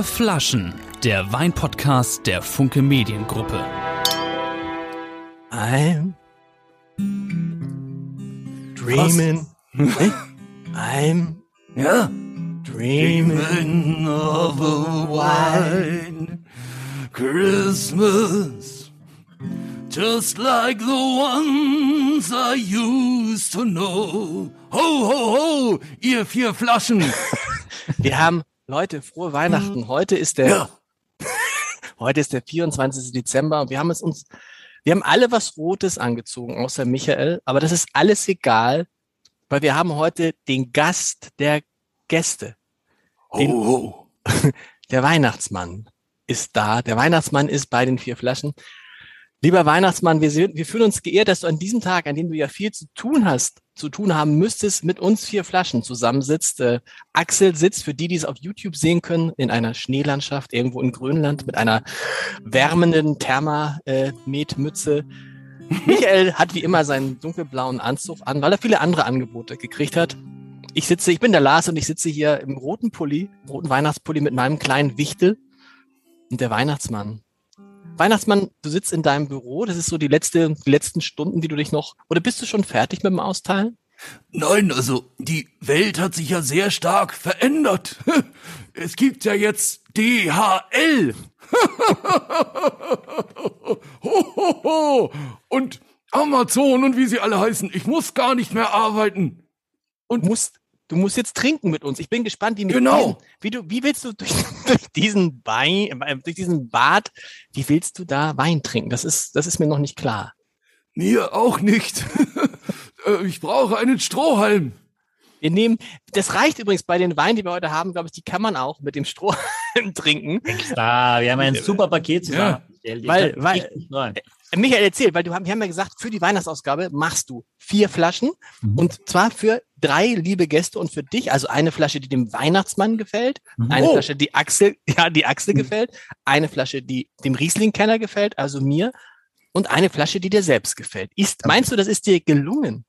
Vier Flaschen, der Weinpodcast der Funke Mediengruppe. I'm dreaming. I'm Ja? dreaming. of a wine Christmas Just like the ones I used to know Ho, ho, ho, ihr vier Flaschen Wir haben, Leute, frohe Weihnachten. Heute ist der, Ja, heute ist der 24. Dezember und wir haben es uns, wir haben alle was Rotes angezogen, außer Michael, aber das ist alles egal, weil wir haben heute den Gast der Gäste. ho, ho Der Weihnachtsmann ist da. Der Weihnachtsmann ist bei den vier Flaschen. Lieber Weihnachtsmann, wir, wir fühlen uns geehrt, dass du an diesem Tag, an dem du ja viel zu tun hast, zu tun haben müsstest, mit uns vier Flaschen zusammensitzt. Äh, Axel sitzt, für die, die es auf YouTube sehen können, in einer Schneelandschaft irgendwo in Grönland mit einer wärmenden Thermametmütze. Michael hat wie immer seinen dunkelblauen Anzug an, weil er viele andere Angebote gekriegt hat. Ich sitze, ich bin der Lars und ich sitze hier im roten Pulli, roten Weihnachtspulli mit meinem kleinen Wichtel und der Weihnachtsmann. Weihnachtsmann, du sitzt in deinem Büro, das ist so die letzte, die letzten Stunden, die du dich noch, oder bist du schon fertig mit dem Austeilen? Nein, also die Welt hat sich ja sehr stark verändert. Es gibt ja jetzt DHL. ho, ho, ho. Und Amazon und wie sie alle heißen. Ich muss gar nicht mehr arbeiten. Du musst, du musst jetzt trinken mit uns. Ich bin gespannt, wie mit Genau. diesen, wie du, wie willst du durch, durch diesen Wein, äh, durch diesen Bad, wie willst du da Wein trinken? Das ist, das ist mir noch nicht klar. Mir auch nicht. Äh, ich brauche einen Strohhalm. Wir nehmen, das reicht übrigens bei den Weinen, die wir heute haben, glaube ich, die kann man auch mit dem Strohhalm trinken. Extra, wir haben ein super Paket zusammengestellt. Ich Weil- weil-. Äh, Michael, erzähl, weil du haben, wir haben ja gesagt, für die Weihnachtsausgabe machst du vier Flaschen Mhm. und zwar für drei liebe Gäste und für dich, also eine Flasche, die dem Weihnachtsmann gefällt, Mhm. eine Oh. Flasche, die Axel, ja, die Axel gefällt, eine Flasche, die dem Riesling-Kenner gefällt, also mir, und eine Flasche, die dir selbst gefällt. Ist, meinst du, das ist dir gelungen?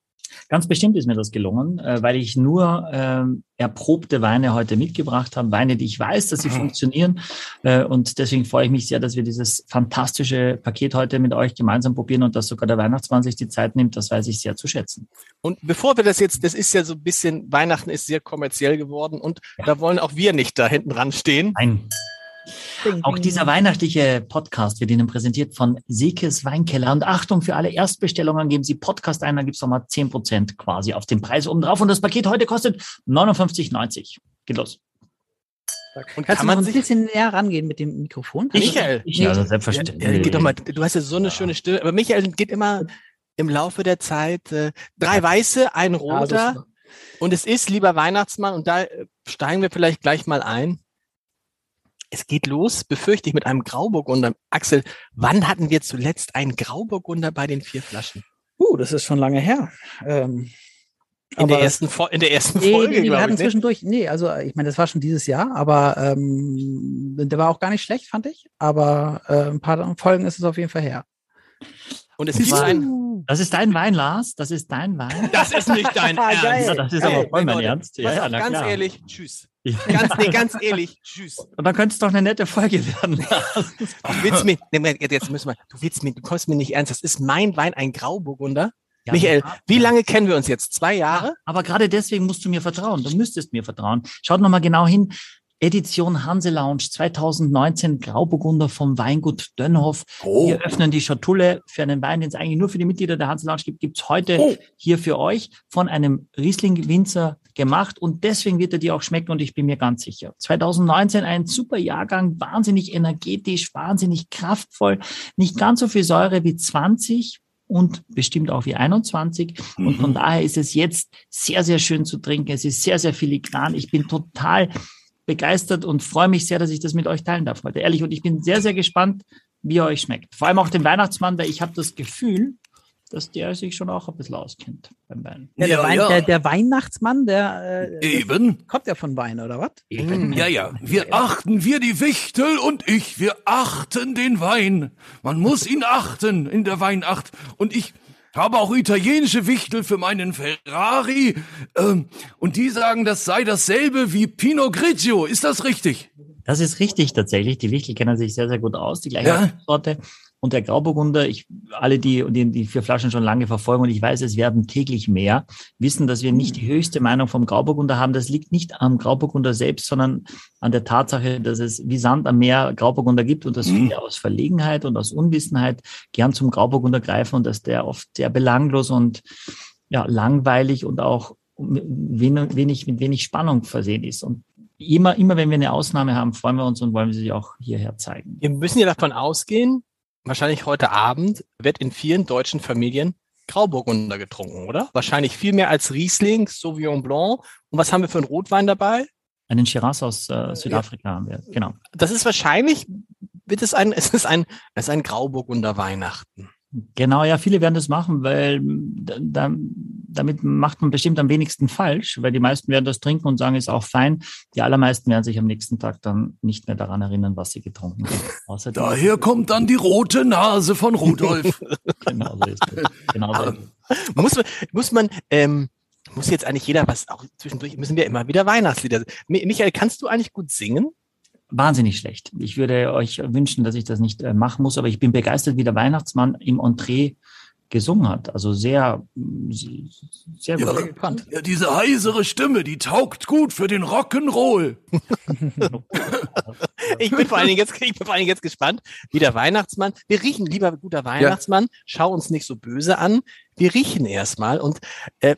Ganz bestimmt ist mir das gelungen, äh, weil ich nur ähm, erprobte Weine heute mitgebracht habe, Weine, die ich weiß, dass sie Mhm. funktionieren. Äh, und deswegen freue ich mich sehr, dass wir dieses fantastische Paket heute mit euch gemeinsam probieren und dass sogar der Weihnachtsmann sich die Zeit nimmt. Das weiß ich sehr zu schätzen. Und bevor wir das jetzt, das ist ja so ein bisschen, Weihnachten ist sehr kommerziell geworden und Ja. da wollen auch wir nicht da hinten dran stehen. Nein. Auch dieser weihnachtliche Podcast wird Ihnen präsentiert von Sekes Weinkeller. Und Achtung, für alle Erstbestellungen geben Sie Podcast ein, dann gibt's noch mal 10% quasi auf den Preis oben drauf. Und das Paket heute kostet 59,90. Geht los. Und Kannst kann du noch man ein sich, bisschen näher rangehen mit dem Mikrofon? Michael, Ich, also ja, selbstverständlich. ja, geht doch mal, du hast ja so eine schöne Stimme, aber Michael geht immer im Laufe der Zeit äh, drei weiße, ein roter und es ist lieber Weihnachtsmann und da steigen wir vielleicht gleich mal ein. Es geht los, befürchte ich, mit einem Grauburgunder. Axel, wann hatten wir zuletzt einen Grauburgunder bei den vier Flaschen? Uh, das ist schon lange her. Ähm, In der ersten, in der ersten Nee, Folge, nee, nee, wir hatten ich. Ne? zwischendurch, nee, also ich meine, das war schon dieses Jahr, aber ähm, der war auch gar nicht schlecht, fand ich. Aber äh, ein paar Folgen ist es auf jeden Fall her. Und es ist ein, Das ist dein Wein, Lars. Das ist dein Wein. das ist nicht dein Ah, Ernst. geil. Ja, das ist Geil. aber voll mein Ernst. Ja, ja, ganz klar. ehrlich, tschüss. Ja. Ganz, nee, ganz ehrlich, tschüss. Und dann könnte es doch eine nette Folge werden. Du willst mir, nee, jetzt müssen wir, du willst mir, du kommst mir nicht ernst. Das ist mein Wein, ein Grauburgunder. Ja, Michael, ja. wie lange kennen wir uns jetzt? Zwei Jahre? Aber gerade deswegen musst du mir vertrauen. Du müsstest mir vertrauen. Schaut nochmal genau hin. Edition Hanse Lounge 2019 Grauburgunder vom Weingut Dönhoff. Oh, Wir öffnen die Schatulle für einen Wein, den es eigentlich nur für die Mitglieder der Hanse Lounge gibt, gibt's heute Oh. hier für euch von einem Riesling-Winzer gemacht und deswegen wird er dir auch schmecken und ich bin mir ganz sicher. 2019 ein super Jahrgang, wahnsinnig energetisch, wahnsinnig kraftvoll, nicht ganz so viel Säure wie 20 und bestimmt auch wie 21 und von daher ist es jetzt sehr, sehr schön zu trinken. Es ist sehr, sehr filigran. Ich bin total begeistert und freue mich sehr, dass ich das mit euch teilen darf heute. Ehrlich, und ich bin sehr, sehr gespannt, wie er euch schmeckt. Vor allem auch den Weihnachtsmann, weil ich habe das Gefühl, dass der sich schon auch ein bisschen auskennt beim Wein. Ja, der, Ja, Wein, ja. Der, der Weihnachtsmann, der äh, eben. kommt ja von Wein, oder was? Mm. Ja, ja, wir achten, wir die Wichtel und ich, wir achten den Wein. Man muss ihn achten in der Weinacht. Und ich habe auch italienische Wichtel für meinen Ferrari. Ähm, und die sagen, das sei dasselbe wie Pinot Grigio. Ist das richtig? Das ist richtig tatsächlich. Die Wichtel kennen sich sehr, sehr gut aus, die gleiche Ja. Sorte. Und der Grauburgunder, ich, alle, die, die die vier Flaschen schon lange verfolgen, und ich weiß, es werden täglich mehr, wissen, dass wir nicht die höchste Meinung vom Grauburgunder haben. Das liegt nicht am Grauburgunder selbst, sondern an der Tatsache, dass es wie Sand am Meer Grauburgunder gibt und dass Mhm. viele aus Verlegenheit und aus Unwissenheit gern zum Grauburgunder greifen und dass der oft sehr belanglos und ja, langweilig und auch mit wenig, wenig, mit wenig Spannung versehen ist. Und immer, immer wenn wir eine Ausnahme haben, freuen wir uns und wollen wir sie auch hierher zeigen. Wir müssen ja davon ausgehen, wahrscheinlich heute Abend wird in vielen deutschen Familien Grauburgunder getrunken, oder? Wahrscheinlich viel mehr als Riesling, Sauvignon Blanc. Und was haben wir für einen Rotwein dabei? Einen Shiraz aus äh, Südafrika haben wir, genau. Das ist wahrscheinlich, wird es ein, es ist ein, es ist ein Grauburgunder Weihnachten. Genau, ja, viele werden das machen, weil da, da, damit macht man bestimmt am wenigsten falsch, weil die meisten werden das trinken und sagen, ist auch fein. Die allermeisten werden sich am nächsten Tag dann nicht mehr daran erinnern, was sie getrunken haben. Daher kommt dann die rote Nase von Rudolf. Genau so ist es. Genau so ist es. Muss man, muss man, ähm, muss jetzt eigentlich jeder was, auch zwischendurch müssen wir immer wieder Weihnachtslieder. Mi- Michael, kannst du eigentlich gut singen? Wahnsinnig schlecht. Ich würde euch wünschen, dass ich das nicht äh, machen muss, aber ich bin begeistert, wie der Weihnachtsmann im Entree gesungen hat. Also sehr, mm, sehr gut. Ja. Gekannt. ja, diese heisere Stimme, die taugt gut für den Rock'n'Roll. Ich bin vor allen Dingen jetzt, ich bin vor allen Dingen jetzt gespannt, wie der Weihnachtsmann. Wir riechen, lieber guter Weihnachtsmann, schau uns nicht so böse an. Wir riechen erstmal und äh,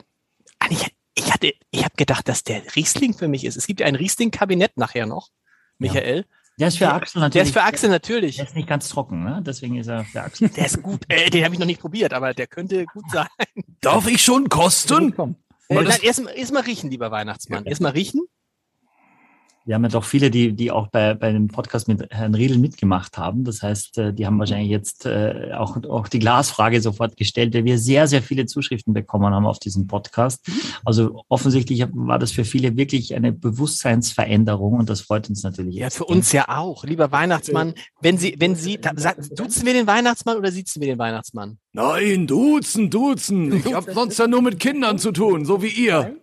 eigentlich, ich hatte, ich habe gedacht, dass der Riesling für mich ist. Es gibt ja ein Riesling-Kabinett nachher noch, Michael. Der ist für Axel Der natürlich. ist für Axel natürlich. Der ist nicht ganz trocken, ne? deswegen ist er für Axel. Der ist gut. Äh, den habe ich noch nicht probiert, aber der könnte gut sein. Darf ich schon kosten? Komm. Äh, erstmal erst mal riechen, lieber Weihnachtsmann. Erstmal riechen. Wir haben ja doch viele, die, die auch bei, bei dem Podcast mit Herrn Riedel mitgemacht haben. Das heißt, äh, die haben wahrscheinlich jetzt äh, auch, auch die Glasfrage sofort gestellt, weil wir sehr, sehr viele Zuschriften bekommen haben auf diesen Podcast. Also offensichtlich war das für viele wirklich eine Bewusstseinsveränderung und das freut uns natürlich. Ja, für uns ja auch. Lieber Weihnachtsmann, wenn Sie, wenn Sie, duzen wir den Weihnachtsmann oder sitzen wir den Weihnachtsmann? Nein, duzen, duzen. Ich hab sonst ja nur mit Kindern zu tun, so wie ihr.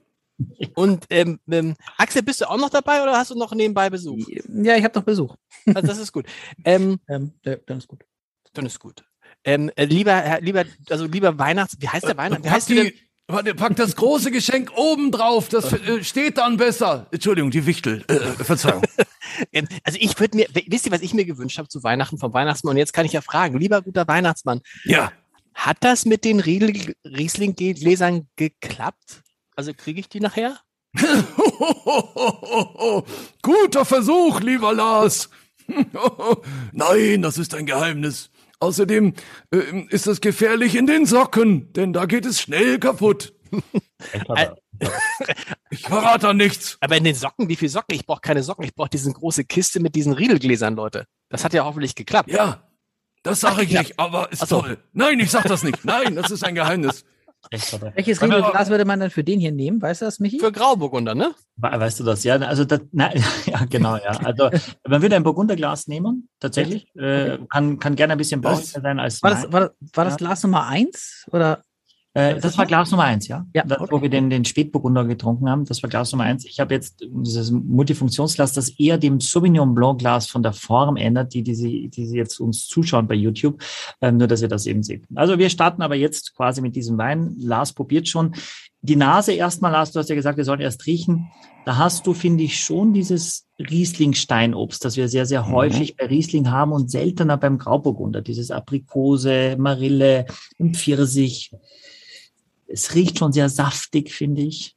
Und ähm, ähm, Axel, bist du auch noch dabei oder hast du noch nebenbei Besuch? Ja, ich habe noch Besuch. Also das ist gut. Ähm, Ähm, ja, dann ist gut. dann ist gut. Ähm, äh, lieber, Herr- lieber, also lieber Weihnachts, wie heißt der Weihnachts? Wie heißt denn? die, warte, pack das große Geschenk oben drauf, das äh, steht dann besser. Entschuldigung, die Wichtel. Äh, äh, Verzeihung. Ähm, also ich würde mir, wisst ihr, was ich mir gewünscht habe zu Weihnachten vom Weihnachtsmann? Und jetzt kann ich ja fragen, lieber guter Weihnachtsmann, Ja. hat das mit den Riesling-Gläsern geklappt? Also kriege ich die nachher? Guter Versuch, lieber Lars. Nein, das ist ein Geheimnis. Außerdem äh, ist es gefährlich in den Socken, denn da geht es schnell kaputt. Ich verrate da nichts. Aber in den Socken, wie viel Socken? Ich brauche keine Socken, ich brauche diese große Kiste mit diesen Riedelgläsern, Leute. Das hat ja hoffentlich geklappt. Ja, das sage ich nicht, aber ist so. toll. Nein, ich sag das nicht. Nein, das ist ein Geheimnis. Welches Riedelglas würde man dann für den hier nehmen? Weißt du das, Michi? Für Grauburgunder, ne? We- Weißt du das? Ja, also das, nein, ja, genau, ja. Also man würde ein Burgunderglas nehmen, tatsächlich. Äh, kann, kann gerne ein bisschen bauchiger sein als War das, war, das- war das. Glas Nummer eins? Oder? Äh, das war Glas Nummer eins, ja. Ja, das, okay. Wo wir den, den Spätburgunder getrunken haben, das war Glas Nummer eins. Ich habe jetzt dieses Multifunktionsglas, das eher dem Sauvignon Blanc Glas von der Form ändert, die, die, sie, die sie jetzt uns zuschauen bei YouTube, ähm, nur dass ihr das eben seht. Also wir starten aber jetzt quasi mit diesem Wein. Lars probiert schon. Die Nase erstmal, Lars, du hast ja gesagt, wir sollen erst riechen. Da hast du, finde ich, schon dieses Riesling-Steinobst, das wir sehr, sehr Mhm. häufig bei Riesling haben und seltener beim Grauburgunder. Dieses Aprikose, Marille und Pfirsich. Es riecht schon sehr saftig, finde ich.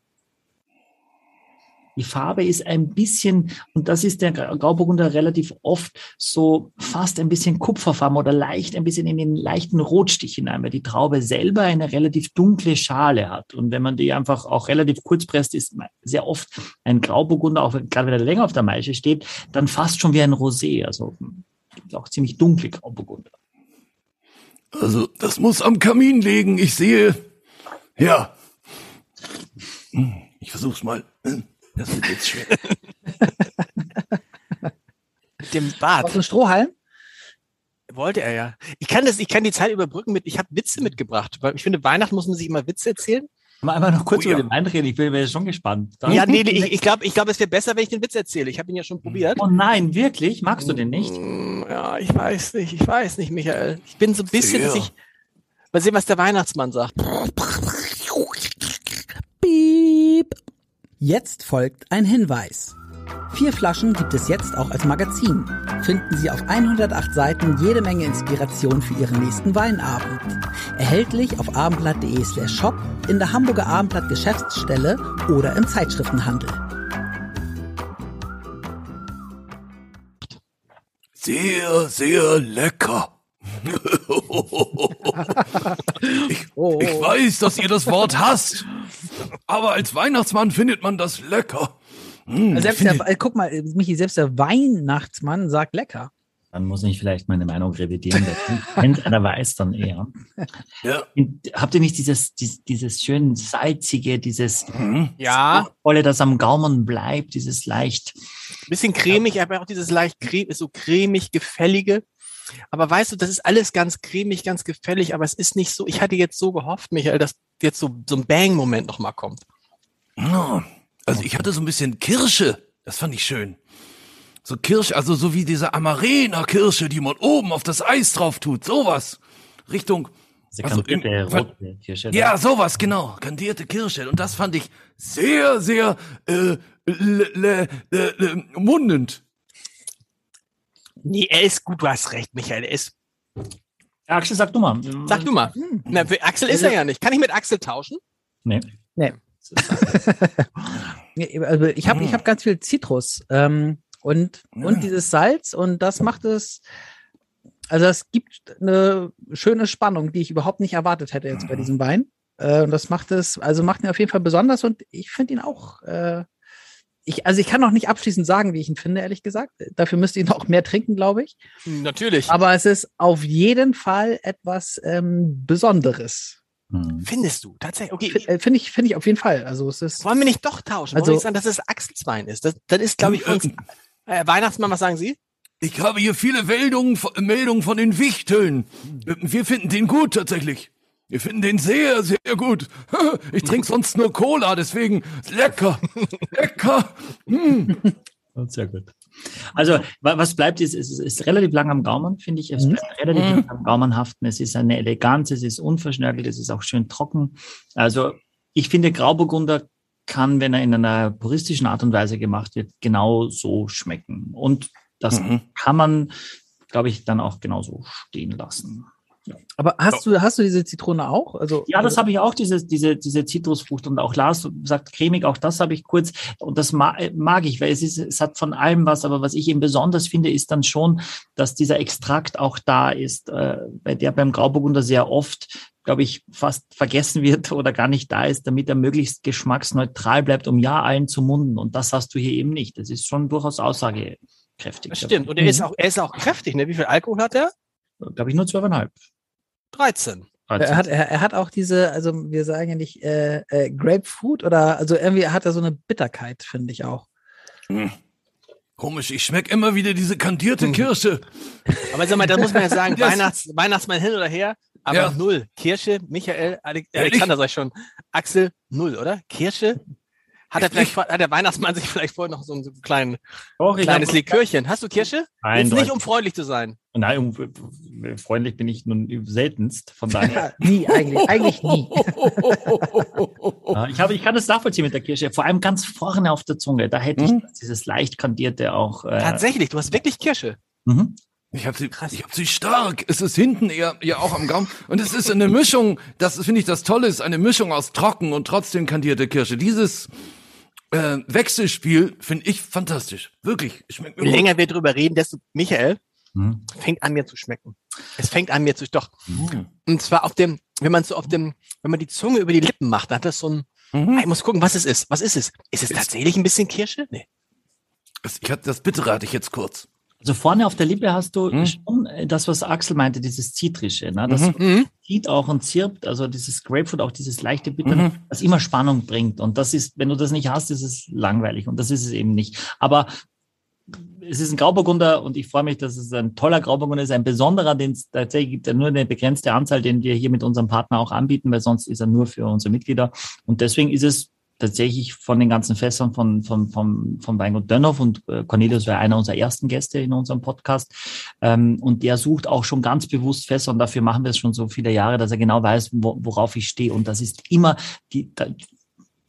Die Farbe ist ein bisschen, und das ist der Grauburgunder relativ oft so fast ein bisschen kupferfarben oder leicht ein bisschen in den leichten Rotstich hinein, weil die Traube selber eine relativ dunkle Schale hat. Und wenn man die einfach auch relativ kurz presst, ist sehr oft ein Grauburgunder, auch gerade wenn er länger auf der Maische steht, dann fast schon wie ein Rosé, also auch ziemlich dunkle Grauburgunder. Also, das muss am Kamin liegen. Ich sehe. Ja. Hm, Ich versuch's mal. Das wird jetzt schwer. Mit dem Aus Bart. dem Strohhalm? Wollte er ja. Ich kann das, ich kann die Zeit überbrücken mit, ich habe Witze mitgebracht, weil ich finde, Weihnachten muss man sich immer Witze erzählen. Mal einmal noch kurz Oh über ja. den Wein reden. Ich bin bin schon gespannt. Da- Ja, nee, nee, ich, ich glaube, ich glaub, es wäre besser, wenn ich den Witz erzähle. Ich habe ihn ja schon probiert. Oh nein, wirklich? Magst du den nicht? Mm, Ja, ich weiß nicht, ich weiß nicht, Michael. Ich bin so ein bisschen, Sehr. dass ich. Mal sehen, was der Weihnachtsmann sagt. Piep. Jetzt folgt ein Hinweis. Vier Flaschen gibt es jetzt auch als Magazin. Finden Sie auf 108 Seiten jede Menge Inspiration für Ihren nächsten Weinabend. Erhältlich auf abendblatt.de slash shop, in der Hamburger Abendblatt Geschäftsstelle oder im Zeitschriftenhandel. Sehr, sehr lecker. Ich, Oh. ich weiß, dass ihr das Wort hasst, aber als Weihnachtsmann findet man das lecker. Hm, Selbst finde- der, äh, guck mal, Michi, selbst der Weihnachtsmann sagt lecker. Dann muss ich vielleicht meine Meinung revidieren. Wenn einer weiß, dann eher. ja. Habt ihr nicht dieses, dieses, dieses schön salzige, dieses Hm. Ja, volle, das am Gaumen bleibt, dieses leicht. bisschen cremig, aber auch dieses leicht creme, so cremig, gefällige. Aber weißt du, das ist alles ganz cremig, ganz gefällig, aber es ist nicht so, ich hatte jetzt so gehofft, Michael, dass jetzt so, so ein Bang-Moment nochmal kommt. Ja, Also ich hatte so ein bisschen Kirsche. Das fand ich schön. So Kirsche, also so wie diese Amarena-Kirsche, die man oben auf das Eis drauf tut. Sowas. Richtung. Diese Also kantierte in- rote Kirsche. da. Ja, sowas, genau. Kandierte Kirsche. Und das fand ich sehr, sehr äh, le, le, le, le, mundend. Nee, er ist gut, du hast recht, Michael, er ist, Axel, sag du mal. sag du mal. Na, für Axel ist er ja nicht. Kann ich mit Axel tauschen? Nee. Nee, Also ich habe ich hab ganz viel Zitrus ähm, und, und dieses Salz und das macht es, also es gibt eine schöne Spannung, die ich überhaupt nicht erwartet hätte jetzt bei diesem Wein. Äh, und das macht es, also macht ihn auf jeden Fall besonders und ich finde ihn auch, äh, ich, also ich kann noch nicht abschließend sagen, wie ich ihn finde, ehrlich gesagt. Dafür müsst ihr noch mehr trinken, glaube ich. Natürlich. Aber es ist auf jeden Fall etwas ähm, Besonderes. Hm. Findest du? Tatsächlich. Okay. Äh, Finde ich, finde ich auf jeden Fall. Also es ist. Wollen wir nicht doch tauschen? Wollen Also- wir nicht sagen, dass es Axels Wein ist? Das, das ist, glaube ich, für uns. Äh, Weihnachtsmann, was sagen Sie? Ich habe hier viele Meldungen, Meldungen von den Wichteln. Wir finden den gut tatsächlich. Wir finden den sehr, sehr gut. Ich trinke sonst nur Cola, deswegen lecker, lecker. Hm. Sehr gut. Also, wa- was bleibt, ist, es ist, ist relativ lang am Gaumen, finde ich. Es Mhm. bleibt relativ lang am Gaumen haften. Es ist eine Eleganz, es ist unverschnörkelt, es ist auch schön trocken. Also, ich finde, Grauburgunder kann, wenn er in einer puristischen Art und Weise gemacht wird, genau so schmecken. Und das Mhm. kann man, glaube ich, dann auch genauso stehen lassen. Aber hast du, hast du diese Zitrone auch? Also, Ja, das also, habe ich auch, diese, diese, diese Zitrusfrucht. Und auch Lars sagt cremig, auch das habe ich kurz. Und das ma mag ich, weil es, ist, es hat von allem was. Aber was ich eben besonders finde, ist dann schon, dass dieser Extrakt auch da ist, äh, bei der beim Grauburgunder sehr oft, glaube ich, fast vergessen wird oder gar nicht da ist, damit er möglichst geschmacksneutral bleibt, um ja allen zu munden. Und das hast du hier eben nicht. Das ist schon durchaus aussagekräftig. Das stimmt. Und er ist auch, er ist auch kräftig, ne? Wie viel Alkohol hat er? Glaube ich nur zwölfeinhalb. 13. er hat, er, er hat auch diese, also wir sagen ja nicht äh, äh, Grapefruit oder, also irgendwie hat er so eine Bitterkeit, finde ich auch. Komisch, ich schmeck immer wieder diese kandierte Hm. Kirsche. Aber sag mal, da muss man ja sagen, Weihnachts, Weihnachtsmann hin oder her, aber Ja. null. Kirsche, Michael? Alexander sag ich schon, Axel, null, oder? Kirsche? Hat er vielleicht, hat der Weihnachtsmann sich vielleicht vorher noch so ein, so ein klein, Doch, kleines hab- Likörchen? Hast du Kirsche? Jetzt Eindeutig. nicht, um freundlich zu sein. Nein, um, freundlich bin ich nun seltenst. Von daher. Ja, nie, eigentlich, eigentlich nie. Ja, ich, habe, ich kann das nachvollziehen mit der Kirsche. Vor allem ganz vorne auf der Zunge. Da hätte Mhm. ich dieses leicht kandierte auch. Äh, Tatsächlich, du hast wirklich Kirsche. mhm. Ich habe sie, ich hab sie stark. Es ist hinten eher, eher auch am Gaumen. Und es ist eine Mischung, das finde ich das Tolle, ist eine Mischung aus trocken und trotzdem kandierte Kirsche. Dieses äh, Wechselspiel finde ich fantastisch. Wirklich. Schmeckt mir Je gut. länger wir drüber reden, desto, Michael, Mhm. fängt an mir zu schmecken. Es fängt an mir zu, doch. Mhm. Und zwar auf dem, wenn man so auf dem, wenn man die Zunge über die Lippen macht, dann hat das so ein, Mhm. ich muss gucken, was es ist. Was ist es? Ist es tatsächlich ein bisschen Kirsche? Nee. Das- Ich hatte das Bittere hatte ich jetzt kurz. Also vorne auf der Lippe hast du Mhm. schon äh, das, was Axel meinte, dieses Zitrische. Ne? Das Mhm. zieht auch und zirpt, also dieses Grapefruit, auch dieses leichte Bitter, Mhm. was immer Spannung bringt. Und das ist, wenn du das nicht hast, ist es langweilig. Und das ist es eben nicht. Aber es ist ein Grauburgunder und ich freue mich, dass es ein toller Grauburgunder ist, ein besonderer, den es tatsächlich gibt, ja nur eine begrenzte Anzahl, den wir hier mit unserem Partner auch anbieten, weil sonst ist er nur für unsere Mitglieder. Und deswegen ist es tatsächlich von den ganzen Fässern von, von, von, von Weingut Dönhoff und äh, Cornelius war einer unserer ersten Gäste in unserem Podcast. Ähm, und der sucht auch schon ganz bewusst Fässer und dafür machen wir es schon so viele Jahre, dass er genau weiß, wo, worauf ich stehe. Und das ist immer die,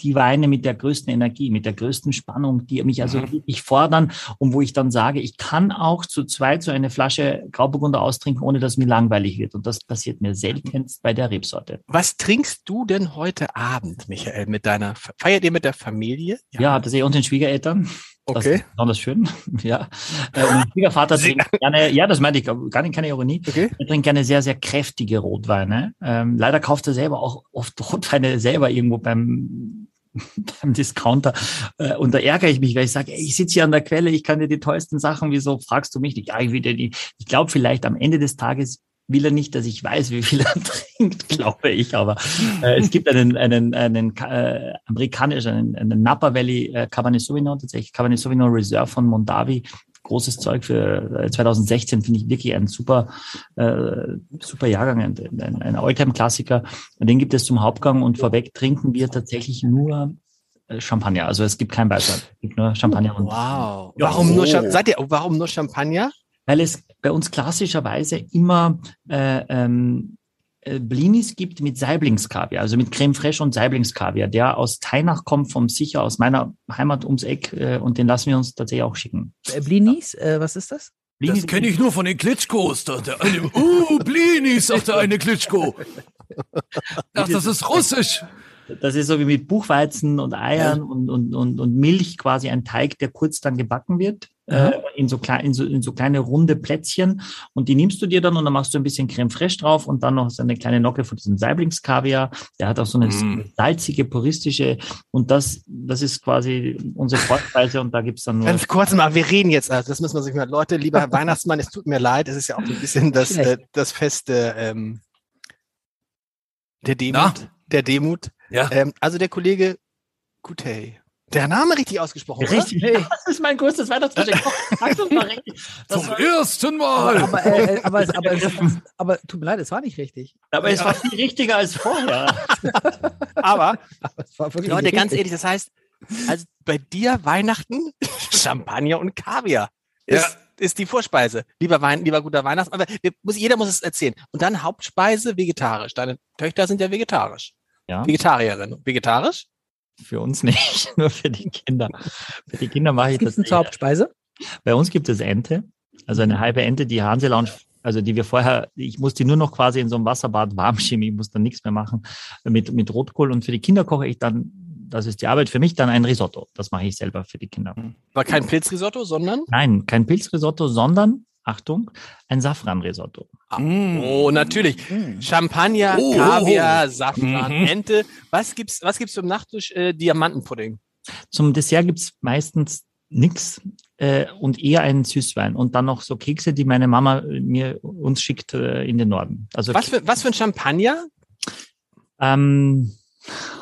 die Weine mit der größten Energie, mit der größten Spannung, die mich also mhm. wirklich fordern und wo ich dann sage, ich kann auch zu zweit so eine Flasche Grauburgunder austrinken, ohne dass mir langweilig wird. Und das passiert mir seltenst bei der Rebsorte. Was trinkst du denn heute Abend, Michael, mit deiner, feiert ihr mit der Familie? Ja, ja das sehe ich und den Schwiegereltern. Okay. Das ist besonders schön. ja. Äh, mein Schwiegervater trinkt gerne, ja, das meinte ich, gar nicht, keine Ironie. Okay. Er trinkt gerne sehr, sehr kräftige Rotweine. Ähm, leider kauft er selber auch oft Rotweine selber irgendwo beim beim Discounter. Äh, und da ärgere ich mich, weil ich sage, ey, ich sitze hier an der Quelle, ich kann dir die tollsten Sachen, wieso fragst du mich nicht? Ja, ich will dir die. Ich glaube vielleicht am Ende des Tages will er nicht, dass ich weiß, wie viel er trinkt, glaube ich. Aber äh, es gibt einen, einen, einen äh, amerikanischen, einen, einen Napa Valley äh, Cabernet Sauvignon, tatsächlich Cabernet Sauvignon Reserve von Mondavi, großes Zeug für 2016, äh, finde ich wirklich ein super, äh, super Jahrgang, ein, ein, ein Alltime-Klassiker. Den gibt es zum Hauptgang und vorweg trinken wir tatsächlich nur äh, Champagner. Also es gibt kein Weißwein, es gibt nur Champagner. Und, wow. Warum oh. nur, seid ihr, warum nur Champagner? Weil es bei uns klassischerweise immer äh, ähm, äh, Blinis gibt mit Saiblingskaviar, also mit Creme Fraiche und Saiblingskaviar, der aus Teinach kommt, vom Sicher, aus meiner Heimat ums Eck äh, und den lassen wir uns tatsächlich auch schicken. Äh, Blinis, äh, was ist das? Blinis das kenne ich nur von den Klitschkos. Da, der eine, uh, Blinis, sagt der eine Klitschko. Ach, das ist russisch. Das ist so wie mit Buchweizen und Eiern ja. und, und, und, und Milch quasi ein Teig, der kurz dann gebacken wird äh, in, so klein, in, so, in so kleine runde Plätzchen. Und die nimmst du dir dann und dann machst du ein bisschen Creme fraiche drauf und dann noch so eine kleine Nocke von diesem Saiblingskaviar. Der hat auch so eine mm. salzige, puristische und das, das ist quasi unsere Vorspeise und da gibt's dann nur... Ganz kurz mal, wir reden jetzt, also das müssen wir sich mal, Leute, lieber Weihnachtsmann, es tut mir leid, es ist ja auch ein bisschen das, äh, das feste ähm, der Demut. Na? Der Demut. Ja. Ähm, also der Kollege Kutey der Name richtig ausgesprochen, Richtig, oder? das ist mein größtes Weihnachtsgeschenk. Das Zum ersten Mal. Aber, äh, aber, aber, aber, aber, tut mir leid, es war nicht richtig. Aber es war viel richtiger als vorher. aber, aber Leute, ganz ehrlich, das heißt, also bei dir Weihnachten Champagner und Kaviar ist, ja. ist die Vorspeise. Lieber Wein, lieber guter Weihnachtsmann. Aber muss, jeder muss es erzählen. Und dann Hauptspeise vegetarisch. Deine Töchter sind ja vegetarisch. Ja. Vegetarierin. Vegetarisch? Für uns nicht, nur für die Kinder. Für die Kinder mache ich das. Eine Hauptspeise? Bei uns gibt es Ente, also eine halbe Ente, die Hanse Lounge, also die wir vorher, ich musste nur noch quasi in so einem Wasserbad warm schieben, ich muss dann nichts mehr machen mit, mit Rotkohl. Und für die Kinder koche ich dann, das ist die Arbeit für mich, dann ein Risotto. Das mache ich selber für die Kinder. War kein Pilzrisotto, sondern? Nein, kein Pilzrisotto, sondern Achtung, ein Safranrisotto. Ah, oh, natürlich. Mm. Champagner, oh, Kaviar, oh, Safran, mhm. Ente. Was gibt's, was gibt's zum Nachtisch? Äh, Diamantenpudding. Zum Dessert gibt's meistens nix äh, und eher einen Süßwein und dann noch so Kekse, die meine Mama mir uns schickt äh, in den Norden. Also was für, was für ein Champagner? Ähm,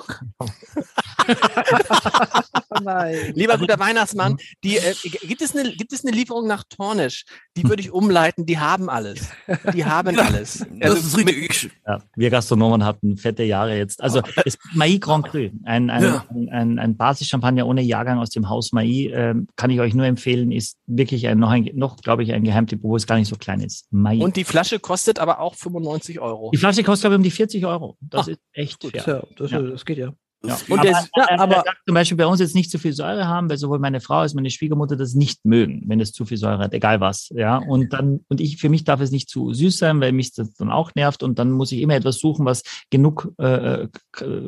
Lieber guter Weihnachtsmann, die, äh, gibt, es eine, gibt es eine Lieferung nach Tornisch? Die würde ich umleiten, die haben alles. Die haben alles. Also, das ist richtig. Ja, wir Gastronomen hatten fette Jahre jetzt. Also das Mai Grand Cru, ein, ein, ja. ein, ein, ein Basis-Champagner ohne Jahrgang aus dem Haus Mai, äh, kann ich euch nur empfehlen, ist wirklich ein, noch, ein, noch glaube ich, ein Geheimtipp, wo es gar nicht so klein ist. Mai. Und die Flasche kostet aber auch 95 Euro. Die Flasche kostet, glaube ich, um die 40 Euro. Das Ach, ist echt gut. Ja, das, das geht ja. Ja. Und aber, das, ja, aber zum Beispiel bei uns jetzt nicht zu viel Säure haben, weil sowohl meine Frau als meine Schwiegermutter das nicht mögen, wenn es zu viel Säure hat, egal was. Ja, und dann, und ich, für mich darf es nicht zu süß sein, weil mich das dann auch nervt und dann muss ich immer etwas suchen, was genug äh,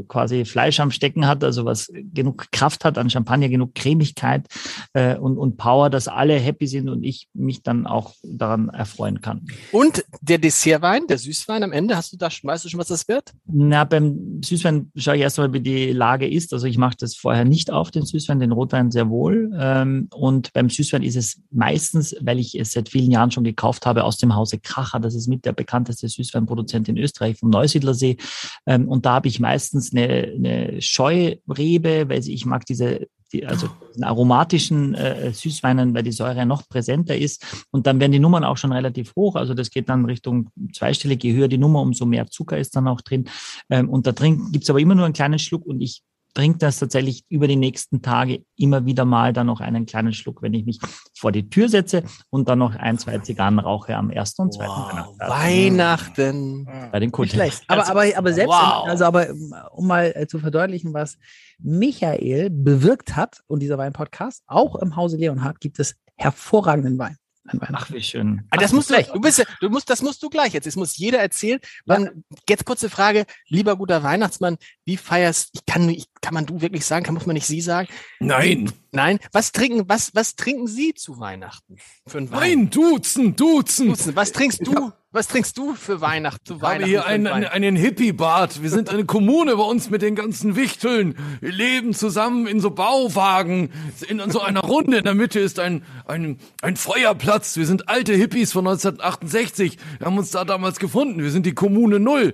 quasi Fleisch am Stecken hat, also was genug Kraft hat an Champagner, genug Cremigkeit äh, und, und Power, dass alle happy sind und ich mich dann auch daran erfreuen kann. Und der Dessertwein, der Süßwein am Ende, hast du da, weißt du schon, was das wird? Na, beim Süßwein schaue ich erstmal, wie die Lage ist. Also ich mache das vorher nicht auf, den Süßwein, den Rotwein sehr wohl. Ähm, und beim Süßwein ist es meistens, weil ich es seit vielen Jahren schon gekauft habe, aus dem Hause Kracher. Das ist mit der bekannteste Süßweinproduzent in Österreich vom Neusiedlersee. Ähm, und da habe ich meistens eine, eine Scheurebe, weil ich mag diese die, also aromatischen äh, Süßweinen, weil die Säure noch präsenter ist. Und dann werden die Nummern auch schon relativ hoch. Also das geht dann Richtung zweistellig. Je höher die Nummer, umso mehr Zucker ist dann auch drin. Ähm, und da drin gibt's aber immer nur einen kleinen Schluck und ich trinke das tatsächlich über die nächsten Tage immer wieder mal dann noch einen kleinen Schluck, wenn ich mich vor die Tür setze und dann noch ein, zwei Zigarren rauche am ersten und zweiten Wow, Weihnachten. bei den Kunden. schlecht. Aber, aber, aber selbst, Wow. also aber um mal äh, zu verdeutlichen, was Michael bewirkt hat und dieser Wein-Podcast, auch im Hause Leonhard gibt es hervorragenden Wein an Ach, Weihnachten. wie schön. Ah, das musst du, du bist ja, du musst, das musst du gleich jetzt. Das muss jeder erzählen. Dann, jetzt kurze Frage, lieber guter Weihnachtsmann, wie feierst, ich kann, ich, kann man du wirklich sagen, kann, muss man nicht sie sagen? Nein, Nein, was trinken, was, was trinken Sie zu Weihnachten? Für einen Wein? nein, duzen, duzen. Dutzend. Was trinkst du, was trinkst du für Weihnachten, zu Ich habe Weihnachten? hier für einen, Wein? einen, Hippie-Bad. Wir sind eine Kommune bei uns mit den ganzen Wichteln. Wir leben zusammen in so Bauwagen. In so einer Runde in der Mitte ist ein, ein, ein Feuerplatz. Wir sind alte Hippies von 1968. Wir haben uns da damals gefunden. Wir sind die Kommune Null.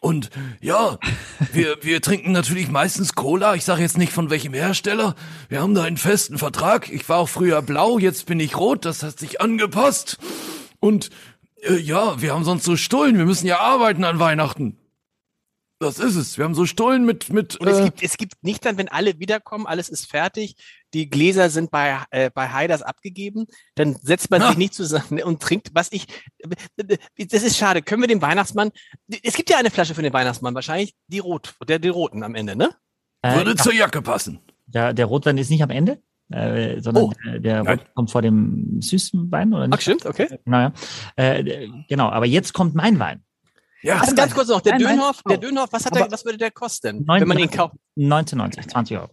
Und ja, wir, wir trinken natürlich meistens Cola. Ich sage jetzt nicht von welchem Hersteller. Wir haben da einen festen Vertrag. Ich war auch früher blau, jetzt bin ich rot. Das hat sich angepasst. Und äh, ja, wir haben sonst so Stullen. Wir müssen ja arbeiten an Weihnachten. Das ist es. Wir haben so Stullen mit mit. Und es Äh, gibt, es gibt nicht dann, wenn alle wiederkommen, alles ist fertig, die Gläser sind bei, äh, bei Heiders abgegeben, dann setzt man Ha. sich nicht zusammen und trinkt, was ich, das ist schade. Können wir dem Weihnachtsmann, es gibt ja eine Flasche für den Weihnachtsmann, wahrscheinlich die Rot, der, die Roten am Ende, ne? Äh, würde zur Jacke passen. der, der Rotwein ist nicht am Ende, äh, sondern Oh. der, der Nein. Kommt vor dem süßen Wein oder Ach, nicht? stimmt, okay. Naja. Äh, genau, aber jetzt kommt mein Wein. Ja, Also ganz kurz noch, der Dönhoff, der. Dönhoff, was hat der, was würde der kosten, Neun- wenn man ihn kauft? 1990, 20 Euro.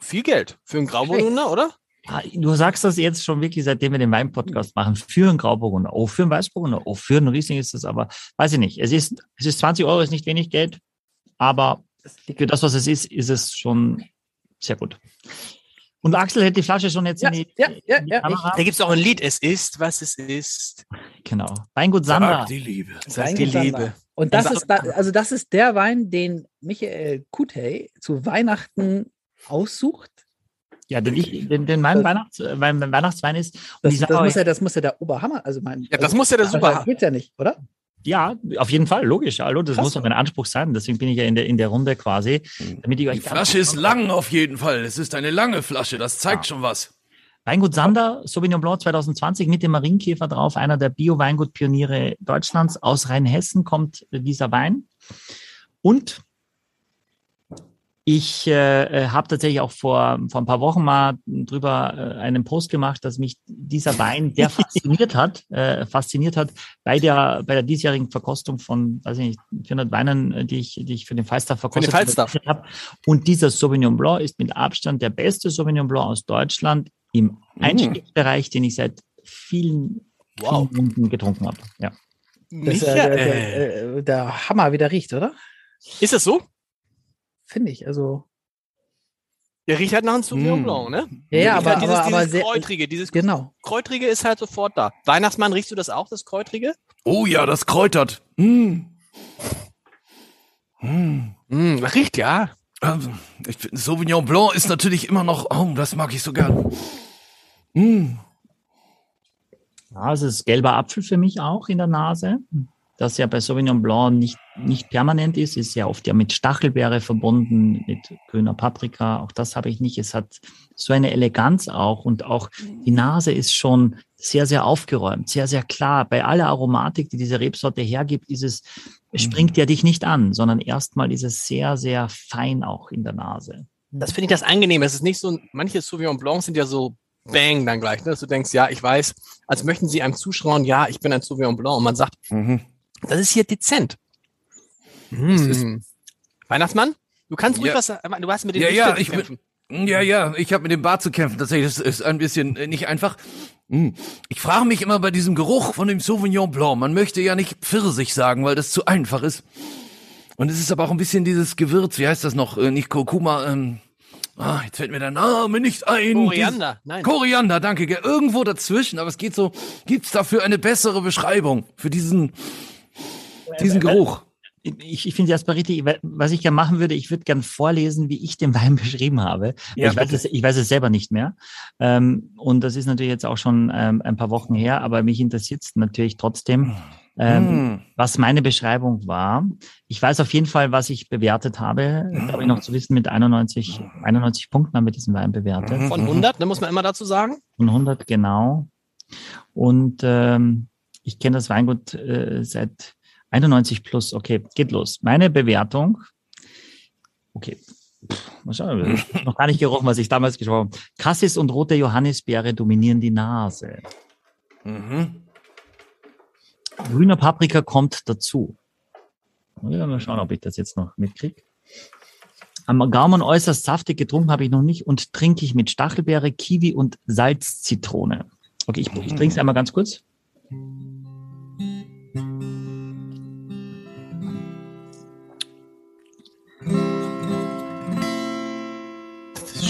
Viel Geld für einen Grauburgunder, oder? Ah, Du sagst das jetzt schon wirklich, seitdem wir den Wein-Podcast machen, für einen Grauburgunder, oh, für einen Weißburgunder, oh, für einen Riesling ist es aber, weiß ich nicht. Es ist, es ist 20 Euro, ist nicht wenig Geld, aber für das, was es ist, ist es schon sehr gut. Und Axel hält die Flasche schon jetzt Ja, in die, ja, ja, in die ja, Kamera. Da gibt's auch ein Lied, es ist, was es ist. Genau. Weingut Sander. Sag die Liebe. Das heißt die Weingut Liebe. Sander. Und das ist da, also das ist der Wein, den Michael Kutey zu Weihnachten aussucht. Ja, den, ich, den, den mein, Das- Weihnachts, mein mein Weihnachtswein ist. Und Das, ich das, sag muss ja, das muss ja der Oberhammer, also mein. Ja, das also, muss ja der super. Super. Geht's ja nicht, oder? Ja, auf jeden Fall, logisch. Hallo, das Krass. muss doch mein Anspruch sein. Deswegen bin ich ja in der, in der Runde quasi, damit ich euch Die Flasche ist lang auf jeden Fall. Es ist eine lange Flasche. Das zeigt schon was. Weingut Sander, Sauvignon Blanc 2020 mit dem Marienkäfer drauf, einer der Bio-Weingut-Pioniere Deutschlands. Aus Rheinhessen kommt dieser Wein. Und ich äh, habe tatsächlich auch vor, vor ein paar Wochen mal drüber äh, einen Post gemacht, dass mich dieser Wein sehr fasziniert hat, äh, fasziniert hat bei der, bei der diesjährigen Verkostung von, weiß ich nicht, 400 Weinen, äh, die ich, die ich für den Falstaff verkostet habe. Und dieser Sauvignon Blanc ist mit Abstand der beste Sauvignon Blanc aus Deutschland im Einstiegsbereich, den ich seit vielen, Wow. vielen Runden getrunken habe. Ja. Das ja der, Michael. der, äh, der Hammer, wie der riecht, oder? Ist das so? Finde ich. Also, Der riecht halt nach einem Sauvignon Mm. Blanc, ne? ja, aber, halt dieses, aber, aber dieses sehr, Kräutrige, dieses genau. Kräutrige ist halt sofort da. Weihnachtsmann, riechst du das auch, das Kräutrige? Oh ja, das kräutert. Mm. Mm. Mm, riecht ja. Also, ich finde, Sauvignon Blanc ist natürlich immer noch, oh, das mag ich so gern. Mm. Ja, es ist gelber Apfel für mich auch in der Nase. Das ja bei Sauvignon Blanc nicht, nicht permanent ist, ist ja oft ja mit Stachelbeere verbunden, mit grüner Paprika. Auch das habe ich nicht. Es hat so eine Eleganz auch und auch die Nase ist schon sehr, sehr aufgeräumt, sehr, sehr klar. Bei aller Aromatik, die diese Rebsorte hergibt, ist es, es springt ja dich nicht an, sondern erstmal ist es sehr, sehr fein auch in der Nase. Das finde ich das angenehm. Es ist nicht so, manche Sauvignon Blancs sind ja so bang dann gleich, ne? dass du denkst, ja, ich weiß, als möchten sie einem zuschauen, ja, ich bin ein Sauvignon Blanc. Und man sagt, Mhm. Das ist hier dezent. Mm. Weihnachtsmann? Du kannst ruhig Ja. was sagen. Du hast mit den Ja, ja, ich bin- kämpfen. Ja, ja, ich habe mit dem Bart zu kämpfen. Tatsächlich, das ist ein bisschen äh, nicht einfach. Mm. Ich frage mich immer bei diesem Geruch von dem Sauvignon Blanc. Man möchte ja nicht Pfirsich sagen, weil das zu einfach ist. Und es ist aber auch ein bisschen dieses Gewürz, wie heißt das noch? Äh, nicht Kurkuma, ähm, ah, jetzt fällt mir der Name nicht ein. Koriander, nein. Dieses- Koriander, danke. Irgendwo dazwischen, aber es geht so, gibt's dafür eine bessere Beschreibung für diesen, diesen Geruch? ich, ich finde es erstmal richtig, was ich gerne machen würde, ich würde gerne vorlesen, wie ich den Wein beschrieben habe. Ja, ich, weiß es, ich weiß es selber nicht mehr. Ähm, und das ist natürlich jetzt auch schon ähm, ein paar Wochen her, aber mich interessiert es natürlich trotzdem, ähm, mm. was meine Beschreibung war. Ich weiß auf jeden Fall, was ich bewertet habe. Mm. Glaube ich noch zu wissen, mit 91, 91 Punkten haben wir diesen Wein bewertet. Von 100, ne, muss man immer dazu sagen? Von 100, genau. Und ähm, ich kenne das Weingut äh, seit 91 plus, okay, geht los. Meine Bewertung, okay, mal schauen, noch gar nicht gerochen, was ich damals gesprochen habe. Cassis und rote Johannisbeere dominieren die Nase. Mhm. Grüner Paprika kommt dazu. mal schauen, ob ich das jetzt noch mitkriege. Am Gaumen äußerst saftig getrunken habe ich noch nicht und trinke ich mit Stachelbeere, Kiwi und Salzzitrone. Okay, ich, ich trinke es einmal ganz kurz.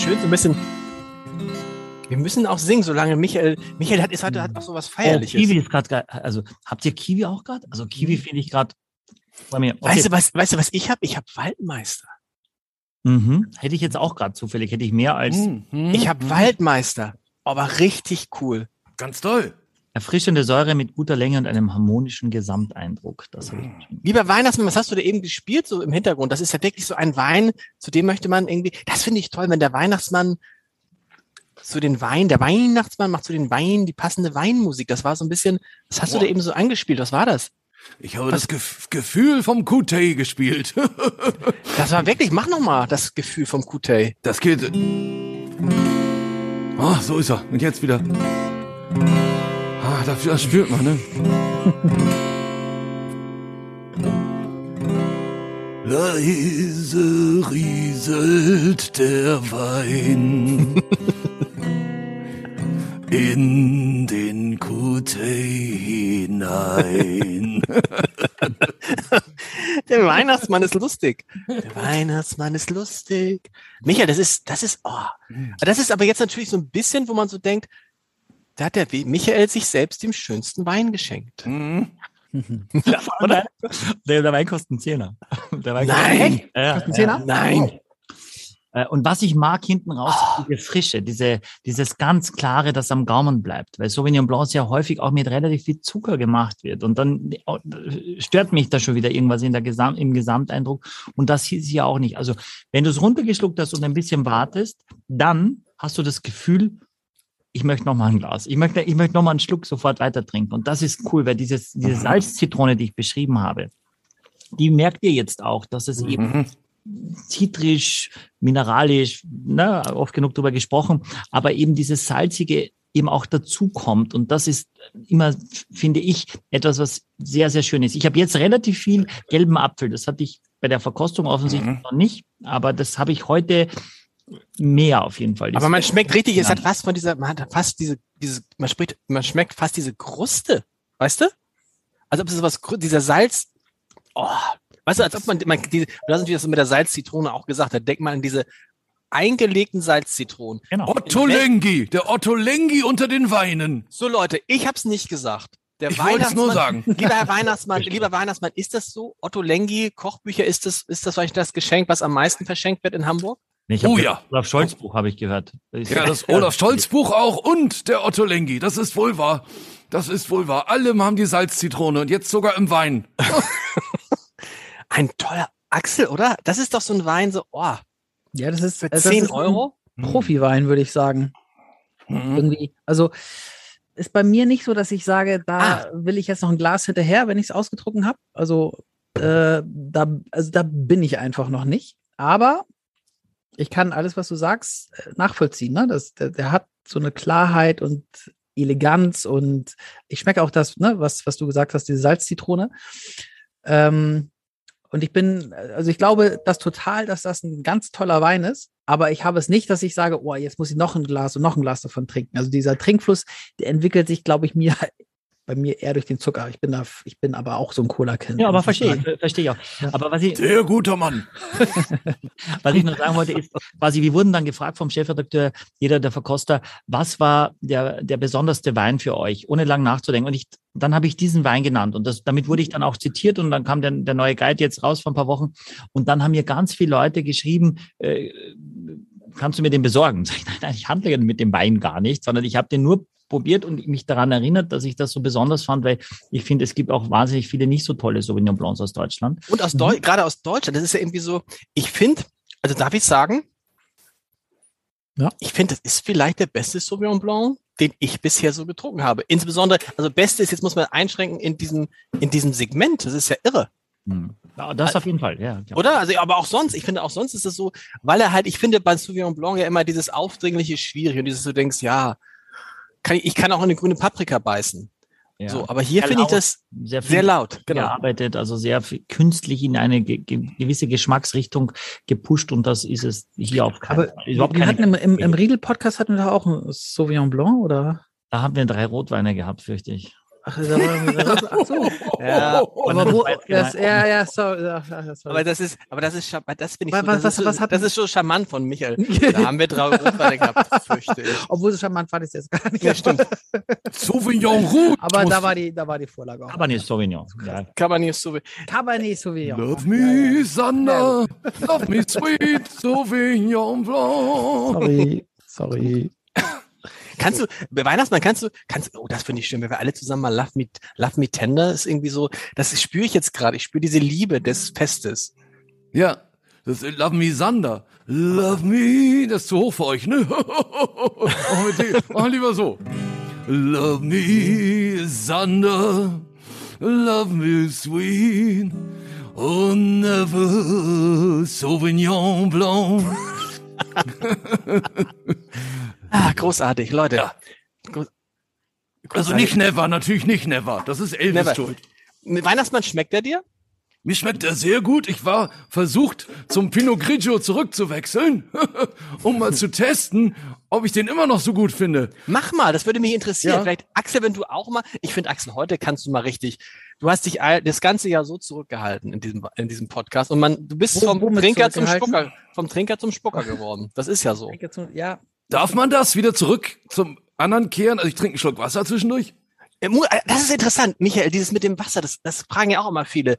Schön so ein bisschen. Wir müssen auch singen, solange Michael. Michael hat, ist heute hat auch so was Feierliches. Oh, Kiwi ist gerade. Also habt ihr Kiwi auch gerade? Also Kiwi finde ich gerade bei mir. Okay. Weißt du was? Weißt du was ich habe? Ich habe Waldmeister. Mhm. Hätte ich jetzt auch gerade zufällig. Hätte ich mehr als. Mhm. Ich habe Waldmeister, aber richtig cool. Ganz toll. Erfrischende Säure mit guter Länge und einem harmonischen Gesamteindruck. Das habe ich Lieber Weihnachtsmann, was hast du da eben gespielt so im Hintergrund? Das ist ja wirklich so ein Wein, zu dem möchte man irgendwie, das finde ich toll, wenn der Weihnachtsmann zu den Wein, der Weihnachtsmann macht zu den Weinen die passende Weinmusik. Das war so ein bisschen, was hast wow. du da eben so angespielt? Was war das? Ich habe was? das Gef Gefühl vom Kutei gespielt. das war wirklich, mach noch mal das Gefühl vom Kutei. Das geht. Ah, oh, so ist er. Und jetzt wieder. Ah, das spürt man, ne? Leise rieselt der Wein in den Kutei hinein. der Weihnachtsmann ist lustig. Der Weihnachtsmann ist lustig. Michael, das ist, das ist, oh. Das ist aber jetzt natürlich so ein bisschen, wo man so denkt, da hat der Michael sich selbst den schönsten Wein geschenkt. Mhm. Oder? Der, der, Wein kostet einen Zehner. Der Wein Nein! Ja, einen Zehner? Ja, Nein! Äh, und was ich mag hinten raus, oh. diese Frische, diese, dieses ganz Klare, das am Gaumen bleibt. Weil Sauvignon Blanc sehr häufig auch mit relativ viel Zucker gemacht wird. Und dann stört mich da schon wieder irgendwas in der Gesam im Gesamteindruck. Und das hieß ja auch nicht. Also, wenn du es runtergeschluckt hast und ein bisschen wartest, dann hast du das Gefühl, ich möchte noch mal ein Glas. Ich möchte, ich möchte noch mal einen Schluck sofort weiter trinken. Und das ist cool, weil dieses, diese Salzzitrone, die ich beschrieben habe, die merkt ihr jetzt auch, dass es mhm. eben zitrisch, mineralisch, ne, oft genug drüber gesprochen, aber eben dieses salzige eben auch dazu kommt. Und das ist immer, finde ich, etwas, was sehr, sehr schön ist. Ich habe jetzt relativ viel gelben Apfel. Das hatte ich bei der Verkostung offensichtlich mhm. noch nicht, aber das habe ich heute mehr auf jeden Fall. Aber man schmeckt richtig, es hat fast von dieser, man hat fast diese, diese, man spricht, man schmeckt fast diese Kruste, weißt du? Als ob es was, dieser Salz, oh, weißt du, als ob man, man diese, du hast natürlich das mit der Salzzitrone auch gesagt, da denkt man an diese eingelegten Salzzitronen. Genau. Otto Lengi, der Otto Lengi unter den Weinen. So Leute, ich hab's nicht gesagt. Der ich wollte es nur sagen. Lieber Herr Weihnachtsmann, lieber Weihnachtsmann, ist das so? Otto Lengi, Kochbücher, ist das, ist das vielleicht das Geschenk, was am meisten verschenkt wird in Hamburg? Nee, ich oh ja. Olaf Scholz Buch habe ich gehört. Ja, das Olaf Scholz Buch auch und der Otto Lengi. Das ist wohl wahr. Das ist wohl wahr. Alle haben die Salzzitrone und jetzt sogar im Wein. ein toller Axel, oder? Das ist doch so ein Wein, so, oh. Ja, das ist für also 10 Euro. Profi-Wein, würde ich sagen. Mhm. Irgendwie. Also ist bei mir nicht so, dass ich sage, da ah. will ich jetzt noch ein Glas hinterher, wenn ich es ausgetrunken habe. Also, äh, da, also da bin ich einfach noch nicht. Aber ich kann alles, was du sagst, äh, nachvollziehen. Ne? Das, der, der hat so eine Klarheit und Eleganz und ich schmecke auch das, ne, was, was du gesagt hast, diese Salzzitrone. Ähm, und ich bin, also ich glaube das total, dass das ein ganz toller Wein ist, aber ich habe es nicht, dass ich sage, oh, jetzt muss ich noch ein Glas und noch ein Glas davon trinken. Also dieser Trinkfluss, der entwickelt sich, glaube ich, mir bei mir eher durch den Zucker. Ich bin da, ich bin aber auch so ein Cola-Kind. Ja, aber verstehe ich, verstehe ich auch. Aber was ich, Sehr guter Mann. Was ich noch sagen wollte, ist, quasi, wir wurden dann gefragt vom Chefredakteur, jeder der Verkoster, was war der, der besonderste Wein für euch, ohne lang nachzudenken. Und ich, dann habe ich diesen Wein genannt und das, damit wurde ich dann auch zitiert und dann kam der, der neue Guide jetzt raus vor ein paar Wochen und dann haben mir ganz viele Leute geschrieben, äh, kannst du mir den besorgen? Sag ich, nein, nein, ich handle mit dem Wein gar nicht, sondern ich habe den nur probiert und mich daran erinnert, dass ich das so besonders fand, weil ich finde, es gibt auch wahnsinnig viele nicht so tolle Sauvignon Blancs aus Deutschland. Und aus Deu gerade aus Deutschland, das ist ja irgendwie so, ich finde, also darf ich sagen, Ja. ich finde, das ist vielleicht der beste Sauvignon Blanc, den ich bisher so getrunken habe. Insbesondere, also beste ist, jetzt muss man einschränken, in diesem, in diesem Segment, das ist ja irre. Ja, das auf jeden Fall, ja. ja. Oder? Also, aber auch sonst, ich finde, auch sonst ist es so, weil er halt, ich finde bei Sauvignon Blanc ja immer dieses Aufdringliche schwierig und dieses, du denkst, ja, kann ich, ich kann auch eine grüne Paprika beißen. Ja. So, aber hier finde ich das sehr, viel sehr laut. Genau. gearbeitet, also sehr viel künstlich in eine ge ge gewisse Geschmacksrichtung gepusht und das ist es hier auf keinen Aber Fall. Überhaupt wir keine, hatten im, im, im Riedel-Podcast hatten wir da auch ein Sauvignon Blanc, oder? da haben wir drei Rotweine gehabt, fürchte ich. Ach, da war, ach so. Ja, Aber wo, das, genau. ja, ja, sorry. Ja, ja, sorry. Aber das ist, aber das ist, das finde ich Was- so, was- das, ist, was- was so, hat- das ist so charmant von Michael. Da haben wir drei Rotweine gehabt, fürchte ich. Obwohl es charmant fand ich es jetzt gar nicht. Ja, stimmt. Sauvignon Rouge. Aber da war die, da war die Vorlage auch. Cabernet Sauvignon. Ja. Kann man nicht so. Cabernet Sauvignon. Love me, Sander. Love me, sweet Sauvignon Blanc. Sorry, sorry. Kannst du, bei Weihnachtsmann kannst du, kannst, oh, das finde ich schön, wenn wir alle zusammen mal Love Me, Love Me Tender ist irgendwie so, das spüre ich jetzt gerade. Ich spüre diese Liebe des Festes. Ja, das ist Love me, Sander. Love me, das ist zu hoch für euch, ne? Machen lieber so. Love me, Sander. Love me, sweet. Oh, never Sauvignon Blanc. Ah, großartig, Leute. Ja. Groß- Also großartig. nicht never, natürlich nicht never. Das ist Elvis Never. schuld. Weihnachtsmann schmeckt er dir? Mir schmeckt er sehr gut. Ich war versucht, zum Pinot Grigio zurückzuwechseln, um mal zu testen, ob ich den immer noch so gut finde. Mach mal, das würde mich interessieren. Ja. Vielleicht, Axel, wenn du auch mal, ich finde, Axel, heute kannst du mal richtig, du hast dich all, das ganze Jahr so zurückgehalten in diesem, in diesem Podcast und man, du bist Wo- vom Trinker zum? Spucker, vom Trinker zum Spucker geworden. Das ist ja so. Ja, Darf man das wieder zurück zum anderen kehren? Also ich trinke einen Schluck Wasser zwischendurch. Äh, äh, Das ist interessant, Michael, dieses mit dem Wasser, das, das fragen ja auch immer viele.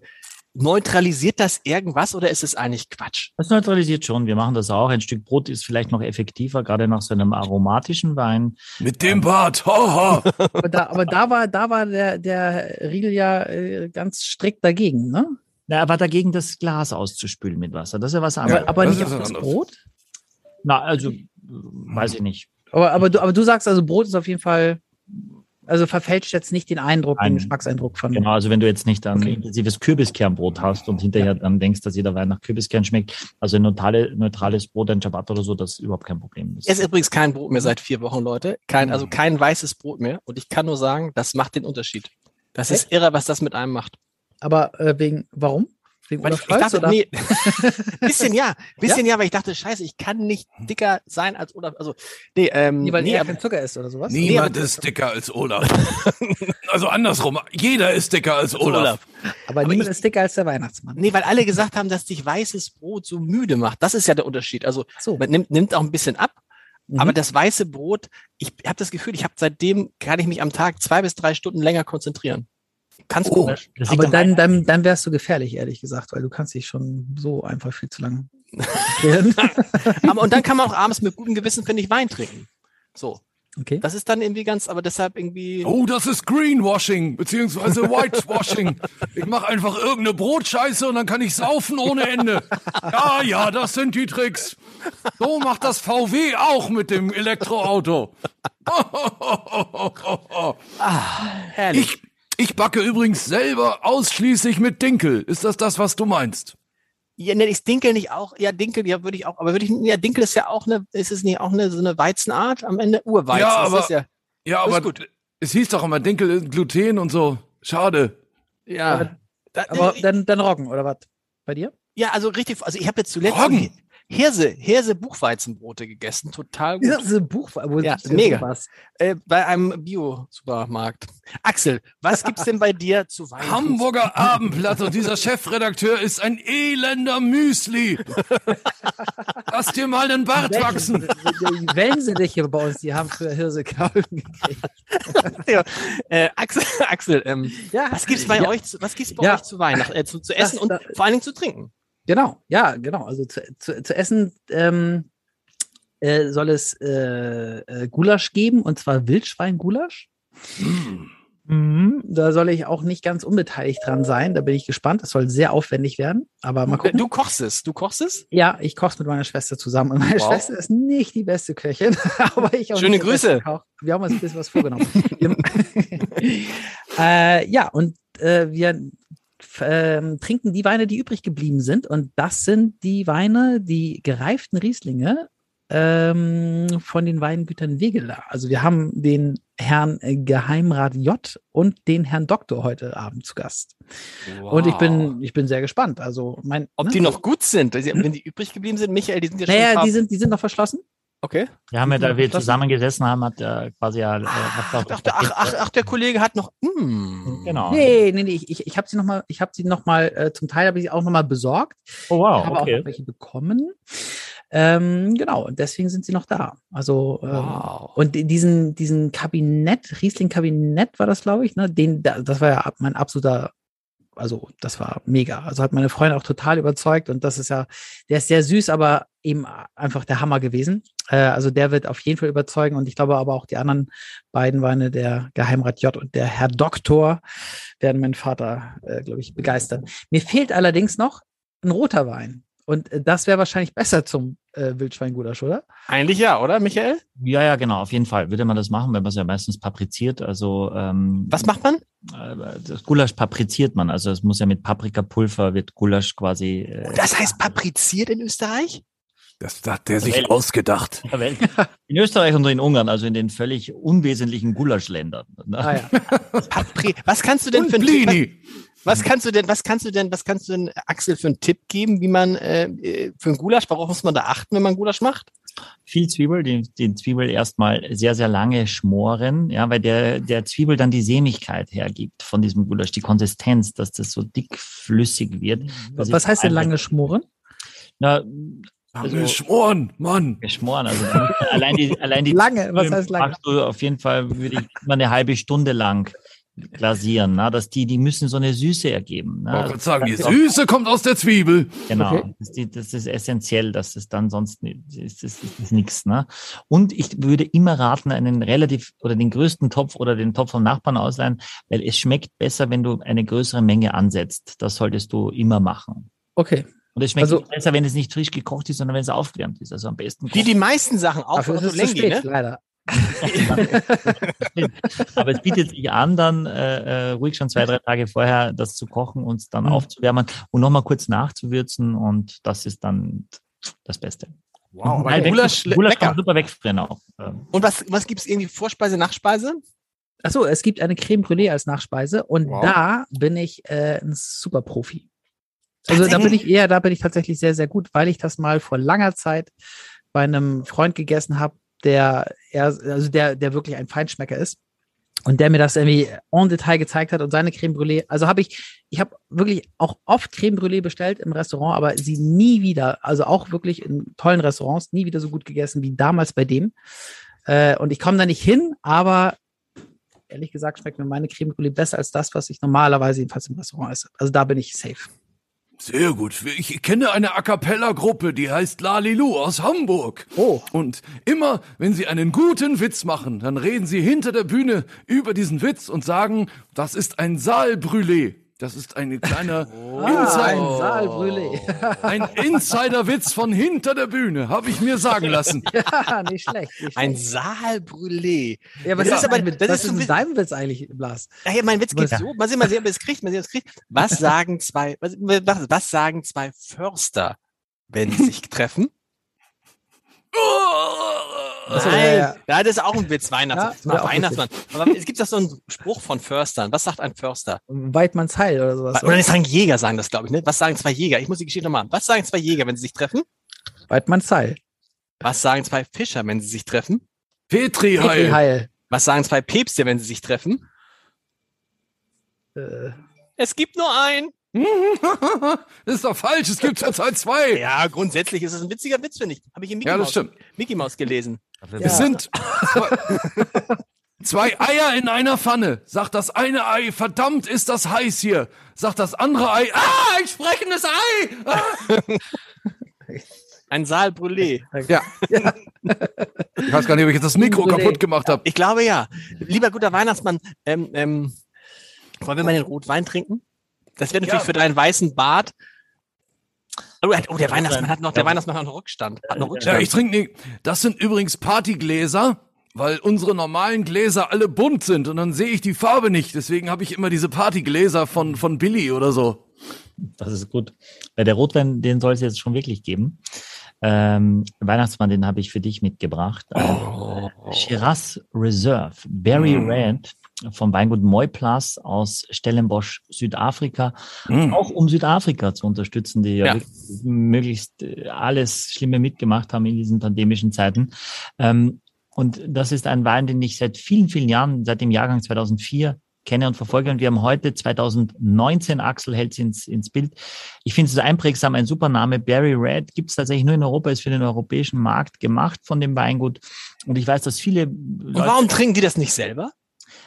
Neutralisiert das irgendwas oder ist es eigentlich Quatsch? Das neutralisiert schon. Wir machen das auch. Ein Stück Brot ist vielleicht noch effektiver, gerade nach so einem aromatischen Wein. Mit dem Bart. Haha. aber da, aber da war, da war der, der Riegel ja äh, ganz strikt dagegen, ne? Na, er war dagegen, das Glas auszuspülen mit Wasser. Das ist ja was Aber, anderes. aber das nicht auf das anderes. Brot? Na, also, weiß ich nicht. Aber, aber, du, aber du sagst also, Brot ist auf jeden Fall, also verfälscht jetzt nicht den Eindruck, Nein. den Geschmackseindruck von. Genau, also wenn du jetzt nicht ein Okay. intensives Kürbiskernbrot hast und hinterher dann denkst, dass jeder Wein nach Kürbiskern schmeckt, also ein neutrale, neutrales Brot, ein Ciabatta oder so, das ist überhaupt kein Problem. Es ist übrigens kein Brot mehr seit vier Wochen, Leute. Kein, also kein weißes Brot mehr. Und ich kann nur sagen, das macht den Unterschied. Das ist irre, was das mit einem macht. Aber äh, wegen, warum? Wegen Weil Olaf ich, ich dachte, oder? nee, bisschen ja, bisschen ja? weil ich dachte, scheiße, ich kann nicht dicker sein als Olaf. Also, nee, ähm, Nee, weil nee, er aber, kein Zucker ist oder sowas? Niemand aber- ist dicker als Olaf. also andersrum. Jeder ist dicker als Olaf. Olaf. Aber, Aber niemand ich- ist dicker als der Weihnachtsmann. Nee, weil alle gesagt haben, dass dich weißes Brot so müde macht. Das ist ja der Unterschied. Also, so. man nimmt, nimmt auch ein bisschen ab. Mhm. Aber das weiße Brot, ich habe das Gefühl, ich habe seitdem, kann ich mich am Tag zwei bis drei Stunden länger konzentrieren. Ganz Oh. komisch. Aber dann, dann, dann wärst du gefährlich, ehrlich gesagt, weil du kannst dich schon so einfach viel zu lang konzentrieren. Aber, und dann kann man auch abends mit gutem Gewissen, finde ich, Wein trinken. So. Okay. Das ist dann irgendwie ganz, aber deshalb irgendwie. Oh, das ist Greenwashing, beziehungsweise Whitewashing. Ich mache einfach irgendeine Brotscheiße und dann kann ich saufen ohne Ende. Ja, ja, das sind die Tricks. So macht das VW auch mit dem Elektroauto. herrlich. Ich, ich backe übrigens selber ausschließlich mit Dinkel. Ist das das, was du meinst? Ja, ne, ist Dinkel nicht auch? Ja, Dinkel, ja, würde ich auch, aber würde ich, ja, Dinkel ist ja auch eine, ist es nicht auch eine, so eine Weizenart am Ende? Urweizen. Ja, ist aber- das ja, Ja, Ist aber gut. es hieß doch immer Dinkel ist Gluten und so. Schade. ja. Da, Aber dann, dann Roggen, oder was? Bei dir? ja, also richtig, also ich habe jetzt zuletzt, Roggen. Hirse, Hirse Buchweizenbrote gegessen. Total gut. Ja, so ein Buch, wo Ja, mega. Äh, bei einem Bio-Supermarkt. Axel, was gibt's denn bei dir zu Weihnachten? Hamburger Abendblatt und dieser Chefredakteur ist ein elender Müsli. Lass dir mal den Bart Welche- wachsen. Die die Wellensittiche bei uns, die haben für Hirsekaulen gekriegt. ja. äh, Axel, Axel ähm, Ja, was gibt's bei ja, euch, zu, was gibt's bei Ja. euch zu Weihnachten, äh, zu, zu essen und das- vor allen Dingen zu trinken? Genau, ja, genau. Also zu, zu, zu essen ähm, äh, soll es äh, äh, Gulasch geben, und zwar Wildschwein-Gulasch. Mhm. Da soll ich auch nicht ganz unbeteiligt dran sein. Da bin ich gespannt. Das soll sehr aufwendig werden. Aber mal gucken. Du kochst es, du kochst es? Ja, ich koche mit meiner Schwester zusammen. Und meine Wow. Schwester ist nicht die beste Köchin, aber ich auch Schöne Grüße. Wir haben uns ein bisschen was vorgenommen. Äh, ja, und äh, wir ähm, trinken die Weine, die übrig geblieben sind. Und das sind die Weine, die gereiften Rieslinge ähm, von den Weingütern Wegeler. Also wir haben den Herrn äh, Geheimrat J und den Herrn Doktor heute Abend zu Gast. Und ich bin, ich bin sehr gespannt. Also mein, Ob ne? die noch gut sind, wenn die übrig geblieben sind, Michael, die sind ja schon. ein Naja, die sind, die sind noch verschlossen. Okay. Wir haben ja, da wir Das- zusammengesessen haben, hat er quasi ja. Äh, Ach, auch- ach, ach, ach, ach, der Kollege hat noch. Mm. Genau. Nee, nee, nee, ich, ich, ich habe sie nochmal, ich habe sie nochmal, äh, zum Teil habe ich sie auch nochmal besorgt. Oh, Ich wow, habe auch okay. noch welche bekommen. Ähm, genau, und deswegen sind sie noch da. Also, ähm, Wow. und die- diesen, diesen Kabinett, Riesling-Kabinett war das, glaube ich, ne? Den, da- das war ja mein absoluter, also das war mega. Also hat meine Freundin auch total überzeugt und das ist ja, der ist sehr süß, aber eben einfach der Hammer gewesen. Äh, also der wird auf jeden Fall überzeugen und ich glaube aber auch die anderen beiden Weine, der Geheimrat J und der Herr Doktor, werden meinen Vater, äh, glaube ich, begeistern. Mir fehlt allerdings noch ein roter Wein. Und äh, das wäre wahrscheinlich besser zum äh, Wildschweingulasch, oder? Eigentlich ja, oder, Michael? Ja, ja, genau, auf jeden Fall. Würde man das machen, wenn man es ja meistens papriziert. Also ähm, Was macht man? äh, das Gulasch papriziert man. Also es muss ja mit Paprikapulver wird Gulasch quasi. Äh, Das heißt papriziert in Österreich? Das hat der sich Weil- ausgedacht. Welt. In Österreich und in Ungarn, also in den völlig unwesentlichen Gulaschländern. Ne? Ah ja. Papri was kannst du denn Und für Tipp, Blini. Was, was kannst du denn, was kannst du denn, was kannst du denn, Axel, für einen Tipp geben, wie man äh, äh, für einen Gulasch, worauf muss man da achten, wenn man Gulasch macht? Viel Zwiebel, den, den Zwiebel erstmal sehr, sehr lange schmoren, ja, weil der, der Zwiebel dann die Sämigkeit hergibt von diesem Gulasch, die Konsistenz, dass das so dickflüssig wird. dass Was heißt denn einfach- lange schmoren? Na, Also, Also- Schmoren, Mann. geschmoren, also allein die, allein die Lange, was heißt lange? machst du auf jeden Fall, würde ich mal eine halbe Stunde lang glasieren, na, dass die, die müssen so eine Süße ergeben. Ich Na, wollte gerade sagen, die ist auch- Süße kommt aus der Zwiebel. Genau, Okay. das, ist das ist essentiell, dass es dann sonst ist, ist, ist, ist nichts. Ne? Und ich würde immer raten, einen relativ oder den größten Topf oder den Topf vom Nachbarn ausleihen, weil es schmeckt besser, wenn du eine größere Menge ansetzt. Das solltest du immer machen. Okay. Und es schmeckt Also- besser, wenn es nicht frisch gekocht ist, sondern wenn es aufgewärmt ist. Also am besten. Wie die meisten Sachen, auch Dafür ist es zu Lengi, spät, ne? leider. Aber es bietet sich an, dann äh, äh, ruhig schon zwei, drei Tage vorher das zu kochen und es dann Mhm. aufzuwärmen und nochmal kurz nachzuwürzen und das ist dann das Beste. Wow, Nein, Gulasch, Gulasch kann super wegfrieren auch. Ähm, Und was, was gibt's irgendwie Vorspeise, Nachspeise? Achso, es gibt eine Creme Brûlée als Nachspeise und Wow. da bin ich äh, ein super Profi. Also da bin ich eher, da bin ich tatsächlich sehr, sehr gut, weil ich das mal vor langer Zeit bei einem Freund gegessen habe, der eher, also der, der wirklich ein Feinschmecker ist und der mir das irgendwie en Detail gezeigt hat und seine Creme Brûlée. Also habe ich, ich habe wirklich auch oft Creme Brûlée bestellt im Restaurant, aber sie nie wieder, also auch wirklich in tollen Restaurants, nie wieder so gut gegessen wie damals bei dem. Äh, und ich komme da nicht hin, aber ehrlich gesagt schmeckt mir meine Creme Brûlée besser als das, was ich normalerweise jedenfalls im Restaurant esse. Also da bin ich safe. Sehr gut. Ich kenne eine A Cappella-Gruppe, die heißt Lalilu aus Hamburg. Oh. Und immer, wenn sie einen guten Witz machen, dann reden sie hinter der Bühne über diesen Witz und sagen, das ist ein Saalbrûlé. Das ist ein kleiner Ah, ein Insider, Saal Brûlée. ein Insider-Witz von hinter der Bühne, habe ich mir sagen lassen. ja, nicht schlecht. Nicht Ein schlecht. Saal-Brûlé. ja, was das ist aber- aber, das was ist ist so ein in deinem Witz eigentlich, Blas? Ja, hier, mein Witz geht Was- so. Mal sehen, mal sehen, ob ihr es kriegt. Mal sehen, ob kriegt. Was sagen zwei, was, was, was sagen zwei Förster, wenn sie sich treffen? Achso, Nein, ja, ja, ja. das ist auch ein Witz, Weihnachtsmann. Ja, Weihnachtsmann. Aber es gibt doch so einen Spruch von Förstern. Was sagt ein Förster? Weidmanns Heil oder sowas. Oder nicht sagen Jäger sagen das, glaube ich. Ne? Was sagen zwei Jäger? Ich muss die Geschichte nochmal. Was sagen zwei Jäger, wenn sie sich treffen? Weidmanns Heil. Was sagen zwei Fischer, wenn sie sich treffen? Petri Petri Heil. Heil. Was sagen zwei Päpste, wenn sie sich treffen? Äh, Es gibt nur einen. das ist doch falsch, es gibt zurzeit zwei. Ja, grundsätzlich ist es ein witziger Witz, finde ich. Habe ich in Mickey, Ja, das Mouse, stimmt. Mickey Mouse gelesen. Es sind zwei, zwei Eier in einer Pfanne. Sagt das eine Ei, verdammt, ist das heiß hier. Sagt das andere Ei, ah, ein sprechendes Ei. Ah. Ein Saal Brûlé. Ja. Ich weiß gar nicht, ob ich jetzt das Mikro Brûlé. kaputt gemacht habe. Ich glaube ja. Lieber guter Weihnachtsmann, ähm, ähm, wollen wir mal den Rotwein trinken? Das wäre natürlich Ja. für deinen weißen Bart. Oh, oh, der Ja, Weihnachtsmann hat noch, der ja. Weihnachtsmann hat noch Rückstand. Hat noch Ja, Rückstand. ich trinke nicht. Das sind übrigens Partygläser, weil unsere normalen Gläser alle bunt sind und dann sehe ich die Farbe nicht. Deswegen habe ich immer diese Partygläser von, von Billy oder so. Das ist gut. Der Rotwein, den soll es jetzt schon wirklich geben. Ähm, Weihnachtsmann, den habe ich für dich mitgebracht. Oh. Shiraz Reserve, Berry Mm. Red vom Weingut Moiplas aus Stellenbosch, Südafrika. Mm. Auch um Südafrika zu unterstützen, die ja, Ja. möglichst äh, alles Schlimme mitgemacht haben in diesen pandemischen Zeiten. Ähm, und das ist ein Wein, den ich seit vielen, vielen Jahren, seit dem Jahrgang 2004 kenne und verfolge. Und wir haben heute 2019, Axel hält ins, ins Bild. Ich finde es einprägsam, ein super Name. Berry Red gibt es tatsächlich nur in Europa, ist für den europäischen Markt gemacht von dem Weingut. Und ich weiß, dass viele Und warum trinken die das nicht selber?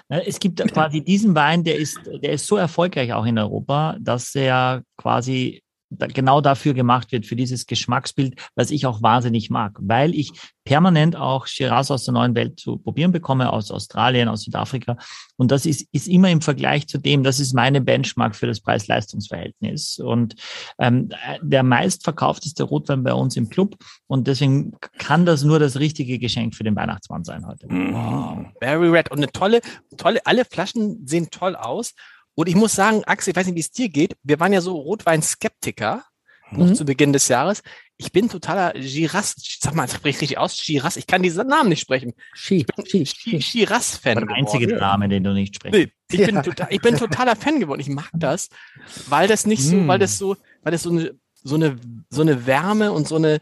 Ne, Es gibt quasi diesen Wein, der ist, der ist so erfolgreich auch in Europa, dass er quasi genau dafür gemacht wird, für dieses Geschmacksbild, was ich auch wahnsinnig mag, weil ich permanent auch Shiraz aus der neuen Welt zu probieren bekomme, aus Australien, aus Südafrika. Und das ist, ist immer im Vergleich zu dem, das ist meine Benchmark für das Preis-Leistungs-Verhältnis. Und ähm, der meistverkaufteste Rotwein bei uns im Club. Und deswegen kann das nur das richtige Geschenk für den Weihnachtsmann sein heute. Mm. Berry Red und eine tolle, tolle, alle Flaschen sehen toll aus. Und ich muss sagen, Axel, ich weiß nicht, wie es dir geht. Wir waren ja so Rotwein-Skeptiker noch Mhm. zu Beginn des Jahres. Ich bin totaler Giras, sag mal, sprich richtig aus, Giras. Ich kann diesen Namen nicht sprechen. Ski, Ski, Gi- Ski. Giras-Fan. Der einzige. Name, den du nicht sprichst. Nee, ich bin, Ja. total, ich bin totaler Fan geworden. Ich mag das, weil das nicht so, Mm. weil das so, weil das so eine, so eine, so eine Wärme und so eine,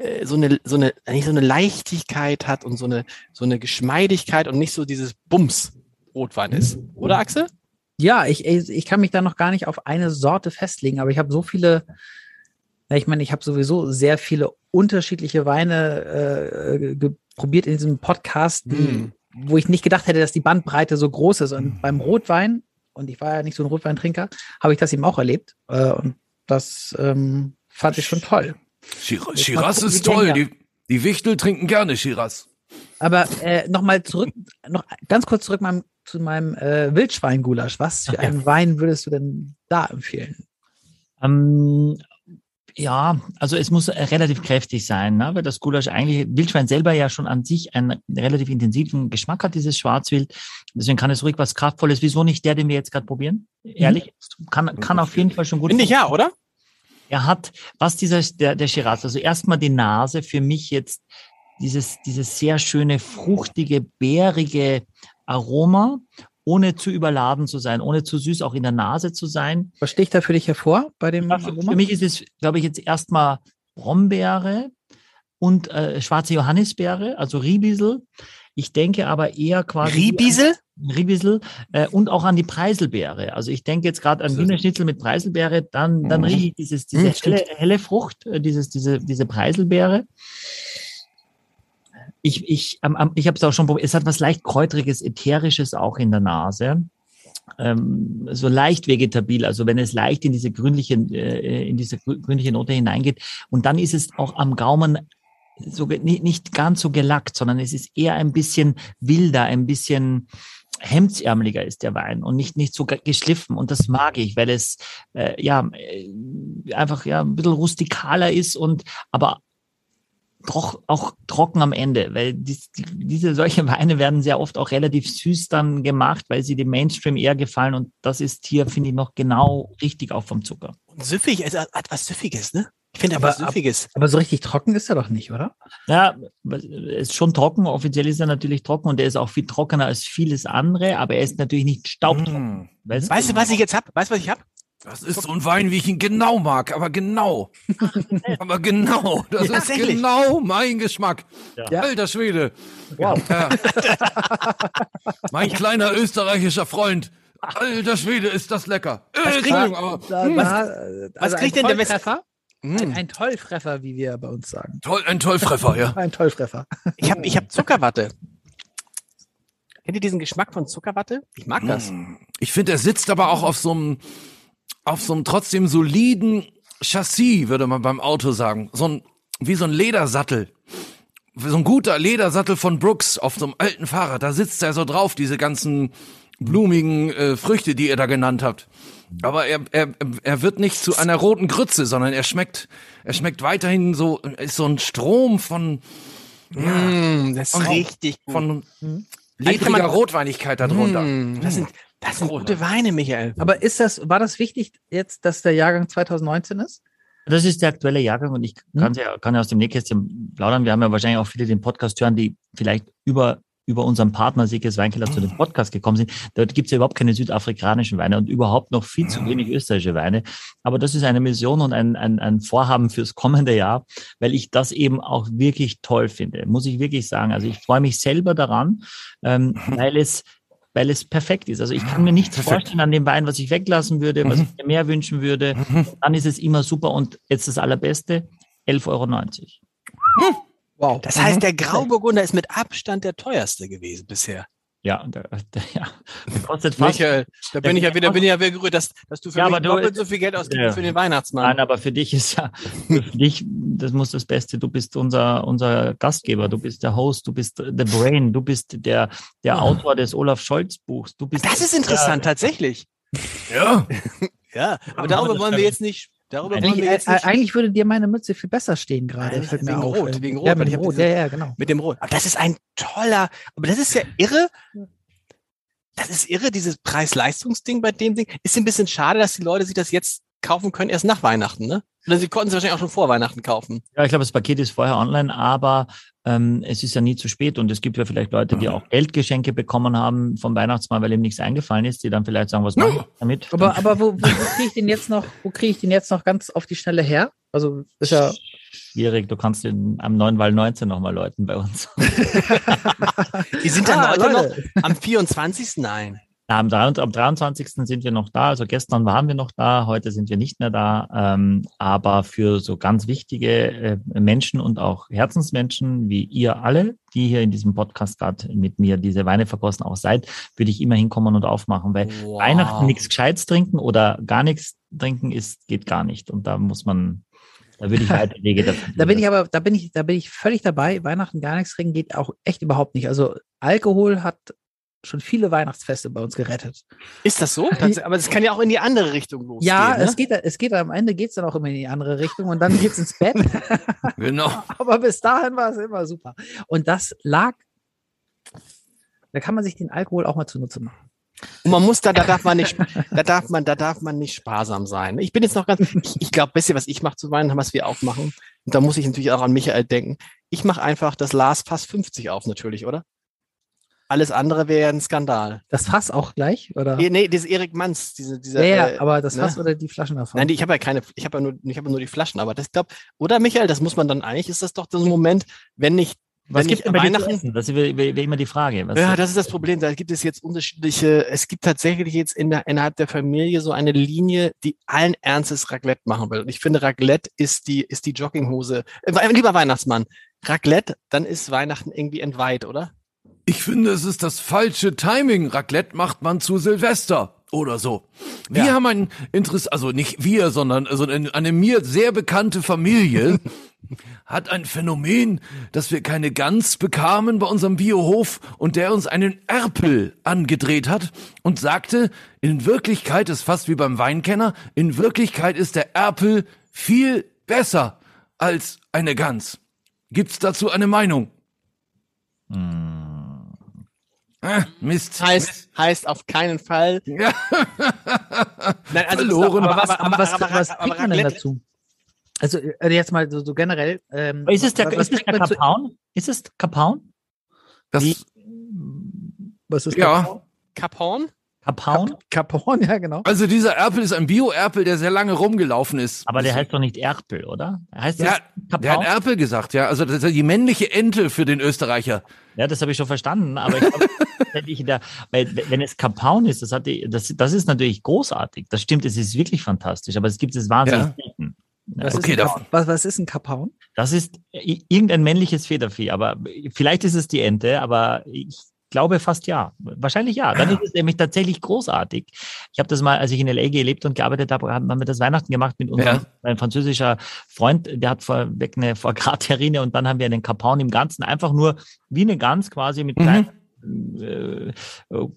äh, so eine, so eine, nicht so eine Leichtigkeit hat und so eine, so eine Geschmeidigkeit und nicht so dieses Bums Rotwein ist. Oder Axel? Ja, ich, ich kann mich da noch gar nicht auf eine Sorte festlegen, aber ich habe so viele, ich meine, ich habe sowieso sehr viele unterschiedliche Weine äh, ge- probiert in diesem Podcast, die, Mm. wo ich nicht gedacht hätte, dass die Bandbreite so groß ist. Und beim Rotwein, und ich war ja nicht so ein Rotweintrinker, habe ich das eben auch erlebt. Äh, und das ähm, fand ich schon toll. Shiraz ist toll. Die, die Wichtel trinken gerne Shiraz. Aber äh, nochmal zurück, noch ganz kurz zurück meinem, zu meinem äh, Wildschweingulasch. Was für Ach ja. einen Wein würdest du denn da empfehlen? Ähm, ja, also es muss relativ kräftig sein, ne? weil das Gulasch eigentlich, Wildschwein selber ja schon an sich einen relativ intensiven Geschmack hat, dieses Schwarzwild. Deswegen kann es ruhig was Kraftvolles. Wieso nicht der, den wir jetzt gerade probieren? Ehrlich, kann, kann auf jeden Fall schon gut Finde ich ja, oder? er hat, was dieser, der, der Shiraz, also erstmal die Nase, für mich jetzt dieses, dieses sehr schöne, fruchtige, bärige Aroma, ohne zu überladen zu sein, ohne zu süß auch in der Nase zu sein. Was sticht da für dich hervor bei dem Ja, für, Aroma? für mich ist es, glaube ich, jetzt erstmal Brombeere und äh, schwarze Johannisbeere, also Riebisel. Ich denke aber eher quasi Riebisel? Riebisel äh, und auch an die Preiselbeere. Also ich denke jetzt gerade an Das ist- Wiener Schnitzel mit Preiselbeere, dann, dann Mhm. rieche ich dieses, diese Mhm, helle, helle Frucht, äh, dieses, diese, diese Preiselbeere. Ich, ich, ähm, ich habe es auch schon probiert, es hat was leicht kräutriges, ätherisches auch in der Nase. Ähm, so leicht vegetabil, also wenn es leicht in diese grünliche, äh, in diese grü- grünliche Note hineingeht. Und dann ist es auch am Gaumen so nicht, nicht ganz so gelackt, sondern es ist eher ein bisschen wilder, ein bisschen hemdsärmeliger ist der Wein und nicht, nicht so ge- geschliffen. Und das mag ich, weil es äh, ja äh, einfach ja ein bisschen rustikaler ist und aber troch, auch trocken am Ende, weil dies, die, diese solche Weine werden sehr oft auch relativ süß dann gemacht, weil sie dem Mainstream eher gefallen und das ist hier, finde ich, noch genau richtig auch vom Zucker. Und süffig, es hat was Süffiges, ne? Ich finde Aber etwas ab- Süffiges. Aber so richtig trocken ist er doch nicht, oder? Ja, es ist schon trocken. Offiziell ist er natürlich trocken und er ist auch viel trockener als vieles andere, aber er ist natürlich nicht staubtrocken. Mm. Weißt, Weißt du, was ich jetzt hab? Weißt du, was ich hab? Das ist so ein Wein, wie ich ihn genau mag, aber genau. aber genau. Das Ja, ist genau mein Geschmack. Ja. Alter Schwede. Wow. Ja. mein kleiner österreichischer Freund. Alter Schwede, ist das lecker. Äh, Entschuldigung, aber Da, da, also was kriegt denn der West- Tolltreffer? Ein, ein Tolltreffer, wie wir bei uns sagen. toll, ein Tolltreffer, ja. Ein Tolltreffer. Ich habe ich hab Zuckerwatte. Kennt ihr diesen Geschmack von Zuckerwatte? Ich mag das. Ich finde, er sitzt aber auch auf so einem, auf so einem trotzdem soliden Chassis, würde man beim Auto sagen. So ein, wie so ein Ledersattel. So ein guter Ledersattel von Brooks auf so einem alten Fahrrad. Da sitzt er so drauf, diese ganzen blumigen äh, Früchte, die ihr da genannt habt. Aber er, er, er wird nicht zu einer roten Grütze, sondern er schmeckt, er schmeckt weiterhin so, ist so ein Strom von, Mm, das ist richtig gut. von kann ledriger Rotweinigkeit darunter. Mm, das sind, das sind gute Weine, Michael. Aber ist das, war das wichtig jetzt, dass der Jahrgang 2019 ist? Das ist der aktuelle Jahrgang und ich kann ja, kann ja aus dem Nähkästchen plaudern. Wir haben ja wahrscheinlich auch viele den Podcast hören, die vielleicht über über unseren Partner Siekes Weinkeller zu dem Podcast gekommen sind. Dort gibt es ja überhaupt keine südafrikanischen Weine und überhaupt noch viel zu wenig österreichische Weine. Aber das ist eine Mission und ein, ein, ein Vorhaben fürs kommende Jahr, weil ich das eben auch wirklich toll finde, muss ich wirklich sagen. Also ich freue mich selber daran, ähm, weil es weil es perfekt ist. Also ich kann mir nichts Perfekt. vorstellen an dem Wein, was ich weglassen würde, was ich mir mehr wünschen würde. Dann ist es immer super und jetzt das Allerbeste, 11,90 Euro. Wow. Das heißt, der Grauburgunder ist mit Abstand der teuerste gewesen bisher. Ja, der, der, ja. Der kostet fast. Michael, da bin ich ja wieder, bin ich ja wieder gerührt, dass, dass du für Ja, mich aber du- doppelt so viel Geld ausgibst Ja. für den Weihnachtsmann. Nein, aber für dich ist ja, für dich, das muss das Beste. Du bist unser, unser Gastgeber, du bist der Host, du bist the brain, du bist der, der Autor des Olaf Scholz Buchs. Du bist das ist interessant, tatsächlich. Ja. Ja, aber darüber wollen wir jetzt nicht, darüber Eigentlich, wir jetzt äh, eigentlich würde dir meine Mütze viel besser stehen gerade. Mir wegen auf. Rot, wegen Rot, Ja, ich hab Rot. diese- Ja, ja, genau. mit dem Rot. Aber das ist ein toller, aber das ist ja irre. Das ist irre, dieses Preis-Leistungs-Ding bei dem Ding. Ist ein bisschen schade, dass die Leute sich das jetzt kaufen können, erst nach Weihnachten, ne? Oder sie konnten es wahrscheinlich auch schon vor Weihnachten kaufen. Ja, ich glaube, das Paket ist vorher online, aber ähm, es ist ja nie zu spät und es gibt ja vielleicht Leute, die auch Geldgeschenke bekommen haben vom Weihnachtsmann, weil ihm nichts eingefallen ist, die dann vielleicht sagen, was mache ich damit? Aber, aber wo, wo, wo kriege ich den jetzt noch, wo kriege ich den jetzt noch ganz auf die Schnelle her? Also ist ja. Schwierig, du kannst den am neuen Wahl 19 nochmal läuten bei uns. Die sind dann Ah, Leute, Leute. noch am 24. Nein. Na, am, 23 am 23. sind wir noch da. Also gestern waren wir noch da, heute sind wir nicht mehr da. Ähm, aber für so ganz wichtige äh, Menschen und auch Herzensmenschen wie ihr alle, die hier in diesem Podcast gerade mit mir diese Weine verkosten auch seid, würde ich immer hinkommen und aufmachen, weil Wow. Weihnachten nichts Gescheites trinken oder gar nichts trinken ist, geht gar nicht. Und da muss man, da würde ich weite Wege dafür. Da bin ich aber, da bin ich, da bin ich völlig dabei. Weihnachten gar nichts trinken geht auch echt überhaupt nicht. Also Alkohol hat schon viele Weihnachtsfeste bei uns gerettet. Ist das so? Aber es kann ja auch in die andere Richtung losgehen. ja, ne? es geht, es geht am Ende geht's dann auch immer in die andere Richtung und dann geht's ins Bett. Genau. aber bis dahin war es immer super. Und das lag, da kann man sich den Alkohol auch mal zunutze machen. Und man muss da, da darf man nicht, da darf man, da darf man nicht sparsam sein. Ich bin jetzt noch ganz, ich, ich glaube, wisst ihr, was ich mache zu Weihnachten, was wir auch machen? Und da muss ich natürlich auch an Michael denken. Ich mache einfach das Lars Fass 50 auf, natürlich, oder? Alles andere wäre ja ein Skandal. Das Fass auch gleich, oder? Nee, nee, das Erik Manns, diese, dieser. ja, ja, äh, aber das ne? Fass oder die Flaschen davon? Nein, die, ich habe ja keine, ich habe ja nur, ich habe ja nur die Flaschen, aber das glaube, oder Michael, das muss man dann eigentlich, ist das doch so ein Moment, wenn nicht, Was gibt zu Weihnachten, essen? Das ist wie immer die Frage. Was Ja, das ist das Problem. Da gibt es jetzt unterschiedliche, es gibt tatsächlich jetzt in der, innerhalb der Familie so eine Linie, die allen Ernstes Raclette machen will. Und ich finde, Raclette ist die, ist die Jogginghose. Äh, lieber Weihnachtsmann, Raclette, dann ist Weihnachten irgendwie entweiht, oder? Ich finde, es ist das falsche Timing. Raclette macht man zu Silvester oder so. Wir Ja. haben ein Interesse, also nicht wir, sondern also eine, eine mir sehr bekannte Familie hat ein Phänomen, dass wir keine Gans bekamen bei unserem Biohof und der uns einen Erpel angedreht hat und sagte, in Wirklichkeit ist fast wie beim Weinkenner, in Wirklichkeit ist der Erpel viel besser als eine Gans. Gibt's dazu eine Meinung? Ah, Mist. Heißt, heißt auf keinen Fall. Ja. Nein, also Verloren. aber, aber was, aber, was, aber- was aber man denn dazu? Also äh, jetzt mal so, so generell. Ähm, ist es der, was ist es kriegt der Kapaun? Ist es Kapaun? Das, Wie? Was ist Ja. Capon? Kapaun? Capone, ja, genau. Also dieser Erpel ist ein Bio-Erpel, der sehr lange rumgelaufen ist. Aber der heißt doch nicht Erpel, oder? Heißt der, das der hat Erpel gesagt, ja. Also das ist die männliche Ente für den Österreicher. Ja, das habe ich schon verstanden. Aber ich glaube, wenn, ich da, weil, wenn es Kapaun ist, das, hat die, das, das ist natürlich großartig. Das stimmt, es ist wirklich fantastisch. Aber es gibt es wahnsinnig Ja. selten. Was, Okay, ist, ein, was, was ist ein Kapaun? Das ist irgendein männliches Federvieh, aber vielleicht ist es die Ente, aber ich glaube fast ja. Wahrscheinlich ja. Dann ist es nämlich tatsächlich großartig. Ich habe das mal, als ich in LA gelebt und gearbeitet habe, haben wir das Weihnachten gemacht mit unserem Ja. ein französischer Freund, der hat vorweg eine Foie Gras Terrine und dann haben wir einen Kapaun im Ganzen, einfach nur wie eine Gans quasi mit Mhm. kleinen äh,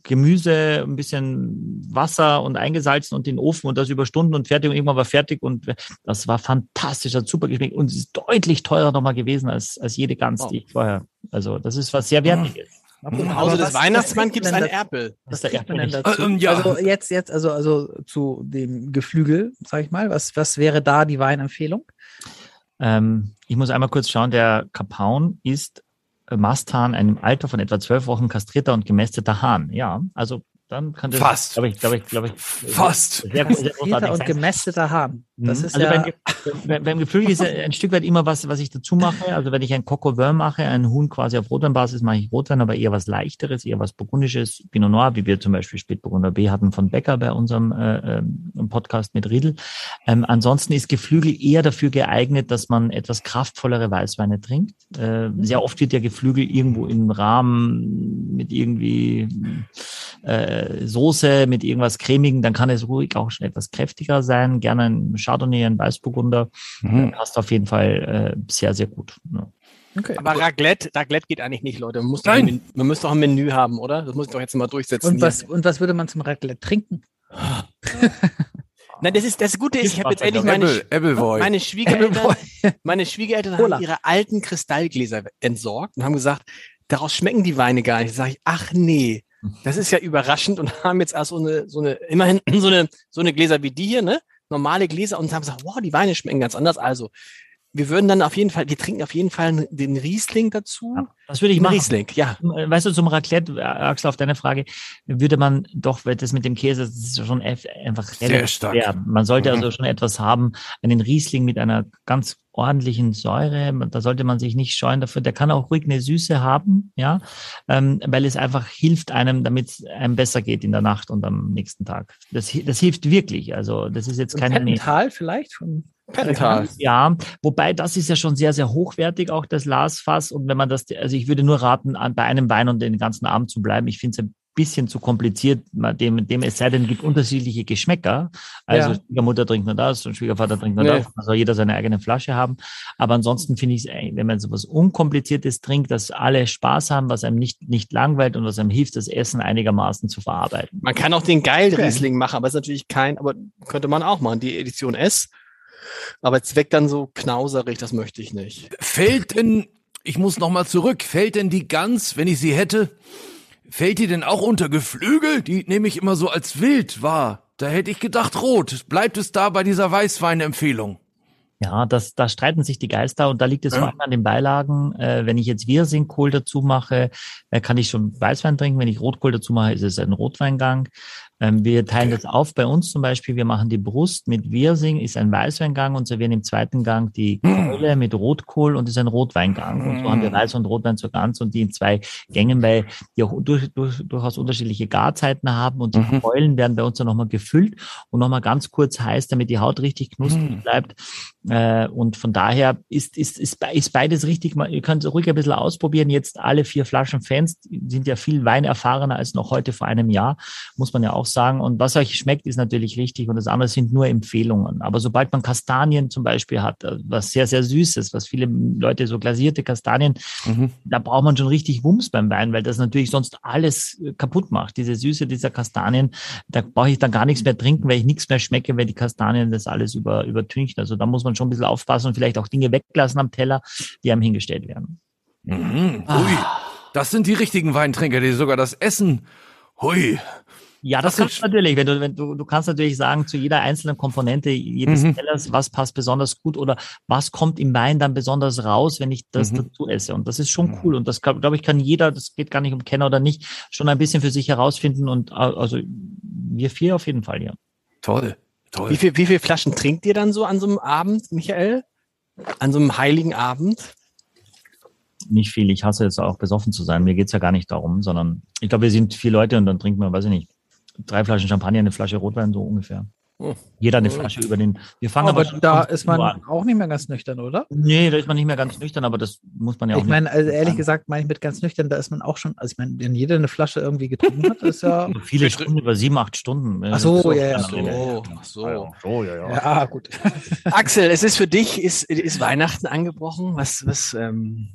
Gemüse, ein bisschen Wasser und eingesalzen und den Ofen und das über Stunden und fertig und irgendwann war fertig und das war fantastisch, hat super geschmeckt und es ist deutlich teurer nochmal gewesen als, als jede Gans, Wow. die ich vorher, also das ist was sehr Wertiges. Im Hause des Weihnachtsmanns gibt es isst ein man denn Erpel. Was der man denn Erpel. dazu? Äh, ähm, ja. Also jetzt, jetzt, also, also zu dem Geflügel, sag ich mal. Was, was wäre da die Weinempfehlung? Ähm, ich muss einmal kurz schauen, der Kapaun ist Masthahn, einem Alter von etwa zwölf Wochen kastrierter und gemästeter Hahn. Ja, also dann kann das, Fast. glaube ich, glaube ich, glaube ich, Fast. sehr, sehr großartig und gemästeter Hahn. Das Mhm. ist also ja. beim, beim, beim Geflügel ist ja ein Stück weit immer was, was ich dazu mache. Also wenn ich ein au vin mache, ein Huhn quasi auf Rotweinbasis, mache ich Rotwein, aber eher was leichteres, eher was burgundisches, Pinot Noir, wie wir zum Beispiel Spätburgunder B hatten von Becker bei unserem äh, ähm, Podcast mit Riedel. Ähm, ansonsten ist Geflügel eher dafür geeignet, dass man etwas kraftvollere Weißweine trinkt. Äh, sehr oft wird ja Geflügel irgendwo im Rahmen mit irgendwie äh, Soße, mit irgendwas cremigen, dann kann es ruhig auch schon etwas kräftiger sein. Gerne ein Chardonnay, ein Weißburgunder. Mhm. Passt auf jeden Fall äh, sehr, sehr gut. Ja. Okay. Aber Raclette, Raclette geht eigentlich nicht, Leute. Man muss, doch Nein. ein, man muss doch ein Menü haben, oder? Das muss ich doch jetzt mal durchsetzen. Und hier. was, und was würde man zum Raclette trinken? Nein, das ist das Gute ist, ich habe jetzt endlich meine, Apple, Appleboy. meine Schwiegereltern, meine Schwiegereltern haben ihre alten Kristallgläser entsorgt und haben gesagt, daraus schmecken die Weine gar nicht. Da sage ich, ach nee, das ist ja überraschend und haben jetzt also so eine, so eine, immerhin so eine, so eine Gläser wie die hier, ne? Normale Gläser und haben gesagt, wow, die Weine schmecken ganz anders. Also, wir würden dann auf jeden Fall, wir trinken auf jeden Fall den Riesling dazu. Ja, das würde ich Den machen. Riesling, ja. Äh, Weißt du, zum Raclette, äh, Axel, auf deine Frage, würde man doch, weil das mit dem Käse, das ist schon einfach Sehr relativ stark. schwer. Man sollte Mhm. also schon etwas haben, einen Riesling mit einer ganz ordentlichen Säure. Da sollte man sich nicht scheuen dafür. Der kann auch ruhig eine Süße haben, ja, ähm, weil es einfach hilft einem, damit es einem besser geht in der Nacht und am nächsten Tag. Das, das hilft wirklich. Also, das ist jetzt keine Pettental vielleicht? Von, Pettental. ja, wobei das ist ja schon sehr, sehr hochwertig, auch das Glasfass. Und wenn man das, also ich würde nur raten, bei einem Wein und den ganzen Abend zu bleiben. Ich finde es ein bisschen zu kompliziert, dem, dem es sei denn, es gibt unterschiedliche Geschmäcker. Also Ja. Schwiegermutter trinkt nur das und Schwiegervater trinkt nur Nee. das. Da soll jeder seine eigene Flasche haben. Aber ansonsten finde ich es, wenn man so was Unkompliziertes trinkt, dass alle Spaß haben, was einem nicht, nicht langweilt und was einem hilft, das Essen einigermaßen zu verarbeiten. Man kann auch den geil Riesling machen, aber ist natürlich kein, aber könnte man auch machen, die Edition S. Aber jetzt weg dann so knauserig, das möchte ich nicht. Fällt denn, ich muss noch mal zurück, fällt denn die Gans, wenn ich sie hätte, fällt die denn auch unter Geflügel? Die nehme ich immer so als wild wahr. Da hätte ich gedacht rot. Bleibt es da bei dieser Weißweinempfehlung? Ja, das, da streiten sich die Geister und da liegt es vor allem an den Beilagen. Äh, wenn ich jetzt Wirsingkohl dazu mache, äh, kann ich schon Weißwein trinken. Wenn ich Rotkohl dazu mache, ist es ein Rotweingang. Ähm, wir teilen das auf bei uns zum Beispiel. Wir machen die Brust mit Wirsing, ist ein Weißweingang und servieren im zweiten Gang die Keule mit Rotkohl und ist ein Rotweingang. Und so haben wir Weiß und Rotwein zur Gans und die in zwei Gängen, weil die auch durch, durch, durchaus unterschiedliche Garzeiten haben und die Mhm. Keulen werden bei uns dann nochmal gefüllt und nochmal ganz kurz heiß, damit die Haut richtig knusprig Mhm. bleibt. Äh, und von daher ist, ist, ist, ist beides richtig. Man- Ihr könnt es ruhig ein bisschen ausprobieren. Jetzt alle vier Flaschen Fans sind ja viel weinerfahrener als noch heute vor einem Jahr, muss man ja auch sagen. Und was euch schmeckt, ist natürlich richtig. Und das andere sind nur Empfehlungen. Aber sobald man Kastanien zum Beispiel hat, äh, was sehr, sehr süß ist, was viele Leute so glasierte Kastanien, Mhm. da braucht man schon richtig Wumms beim Wein, weil das natürlich sonst alles äh, kaputt macht. Diese Süße dieser Kastanien, da brauche ich dann gar nichts mehr trinken, weil ich nichts mehr schmecke, weil die Kastanien das alles über, übertünchen. Also da muss man schon ein bisschen aufpassen und vielleicht auch Dinge weglassen am Teller, die einem hingestellt werden. Mhm. Ui, das sind die richtigen Weintrinker, die sogar das Essen, hui, Ja, das Das kannst ist- du natürlich. Wenn du, wenn du, du kannst natürlich sagen, zu jeder einzelnen Komponente jedes Mhm. Kellers, was passt besonders gut oder was kommt im Wein dann besonders raus, wenn ich das Mhm. dazu esse. Und das ist schon cool. Und das glaube glaub ich, kann jeder, das geht gar nicht um Kenner oder nicht, schon ein bisschen für sich herausfinden. Und äh, also wir vier auf jeden Fall, ja. Toll, toll. Wie viel, wie viel Flaschen trinkt ihr dann so an so einem Abend, Michael? An so einem heiligen Abend? Nicht viel. Ich hasse jetzt auch besoffen zu sein. Mir geht's ja gar nicht darum, sondern ich glaube, wir sind vier Leute und dann trinkt man, weiß ich nicht, drei Flaschen Champagner, eine Flasche Rotwein, so ungefähr. Hm. Jeder eine Flasche über den. Wir fangen aber, Aber schon da ist 15 Uhr man an. auch nicht mehr ganz nüchtern, oder? Nee, da ist man nicht mehr ganz nüchtern, aber das muss man ja auch Ich meine, also ehrlich an. gesagt, meine ich mit ganz nüchtern, da ist man auch schon, also ich meine, wenn jeder eine Flasche irgendwie getrunken hat, ist ja. Viele Stunden, über sieben, acht Stunden. Ach so, ja, ja. Ach So, ach so. so, ja, ja. Ja, gut. Axel, es ist für dich, ist, ist Weihnachten angebrochen? Was, was, ähm,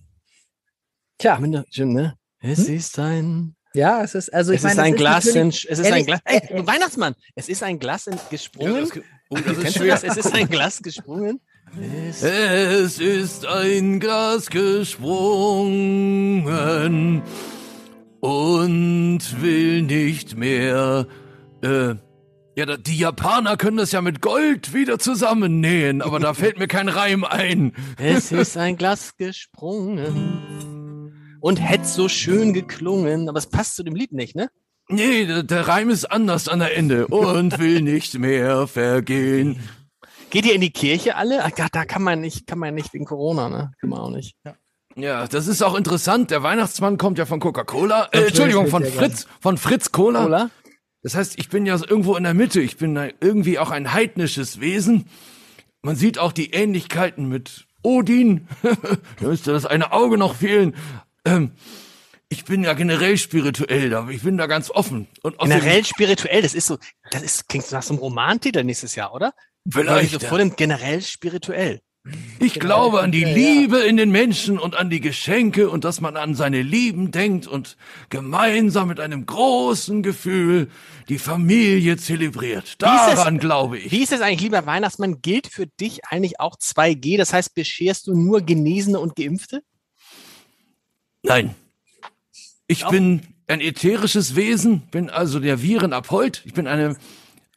Tja, Jim, ne? Es Hm? ist ein, ja, es ist, also ich es meine, ist ein es Glas, in, es ist ein Glas, ey, du Weihnachtsmann, es ist ein Glas in, Ja, gesprungen. das, oh, das ist das? Es ist ein Glas gesprungen. Es, Es ist ein Glas gesprungen und will nicht mehr. Äh, ja, die Japaner können das ja mit Gold wieder zusammennähen, aber da fällt mir kein Reim ein. es ist ein Glas gesprungen und hätte so schön geklungen, aber es passt zu dem Lied nicht, ne? Nee, der, der Reim ist anders an der Ende und will nicht mehr vergehen. Geht ihr in die Kirche alle? Ach, da, da kann man nicht, kann man nicht wegen Corona, ne? Kann man auch nicht. Ja, das ist auch interessant. Der Weihnachtsmann kommt ja von Coca-Cola. Äh, Entschuldigung, von. Fritz, von Fritz Cola. Cola? Das heißt, ich bin ja irgendwo in der Mitte. Ich bin irgendwie auch ein heidnisches Wesen. Man sieht auch die Ähnlichkeiten mit Odin. da müsste das eine Auge noch fehlen. Ähm, ich bin ja generell spirituell, da ich bin da ganz offen. Und Generell spirituell, das ist so, das ist, klingt so nach so einem Romantitel nächstes Jahr, oder? vielleicht. So vor dem generell spirituell. Ich glaube an die Ja, ja. Liebe in den Menschen und an die Geschenke und dass man an seine Lieben denkt und gemeinsam mit einem großen Gefühl die Familie zelebriert. Daran glaube ich. Wie ist es eigentlich, lieber Weihnachtsmann? Gilt für dich eigentlich auch 2G? Das heißt, bescherst du nur Genesene und Geimpfte? Nein. Ich Auch? bin ein ätherisches Wesen, bin also der Virenabhold. Ich bin eine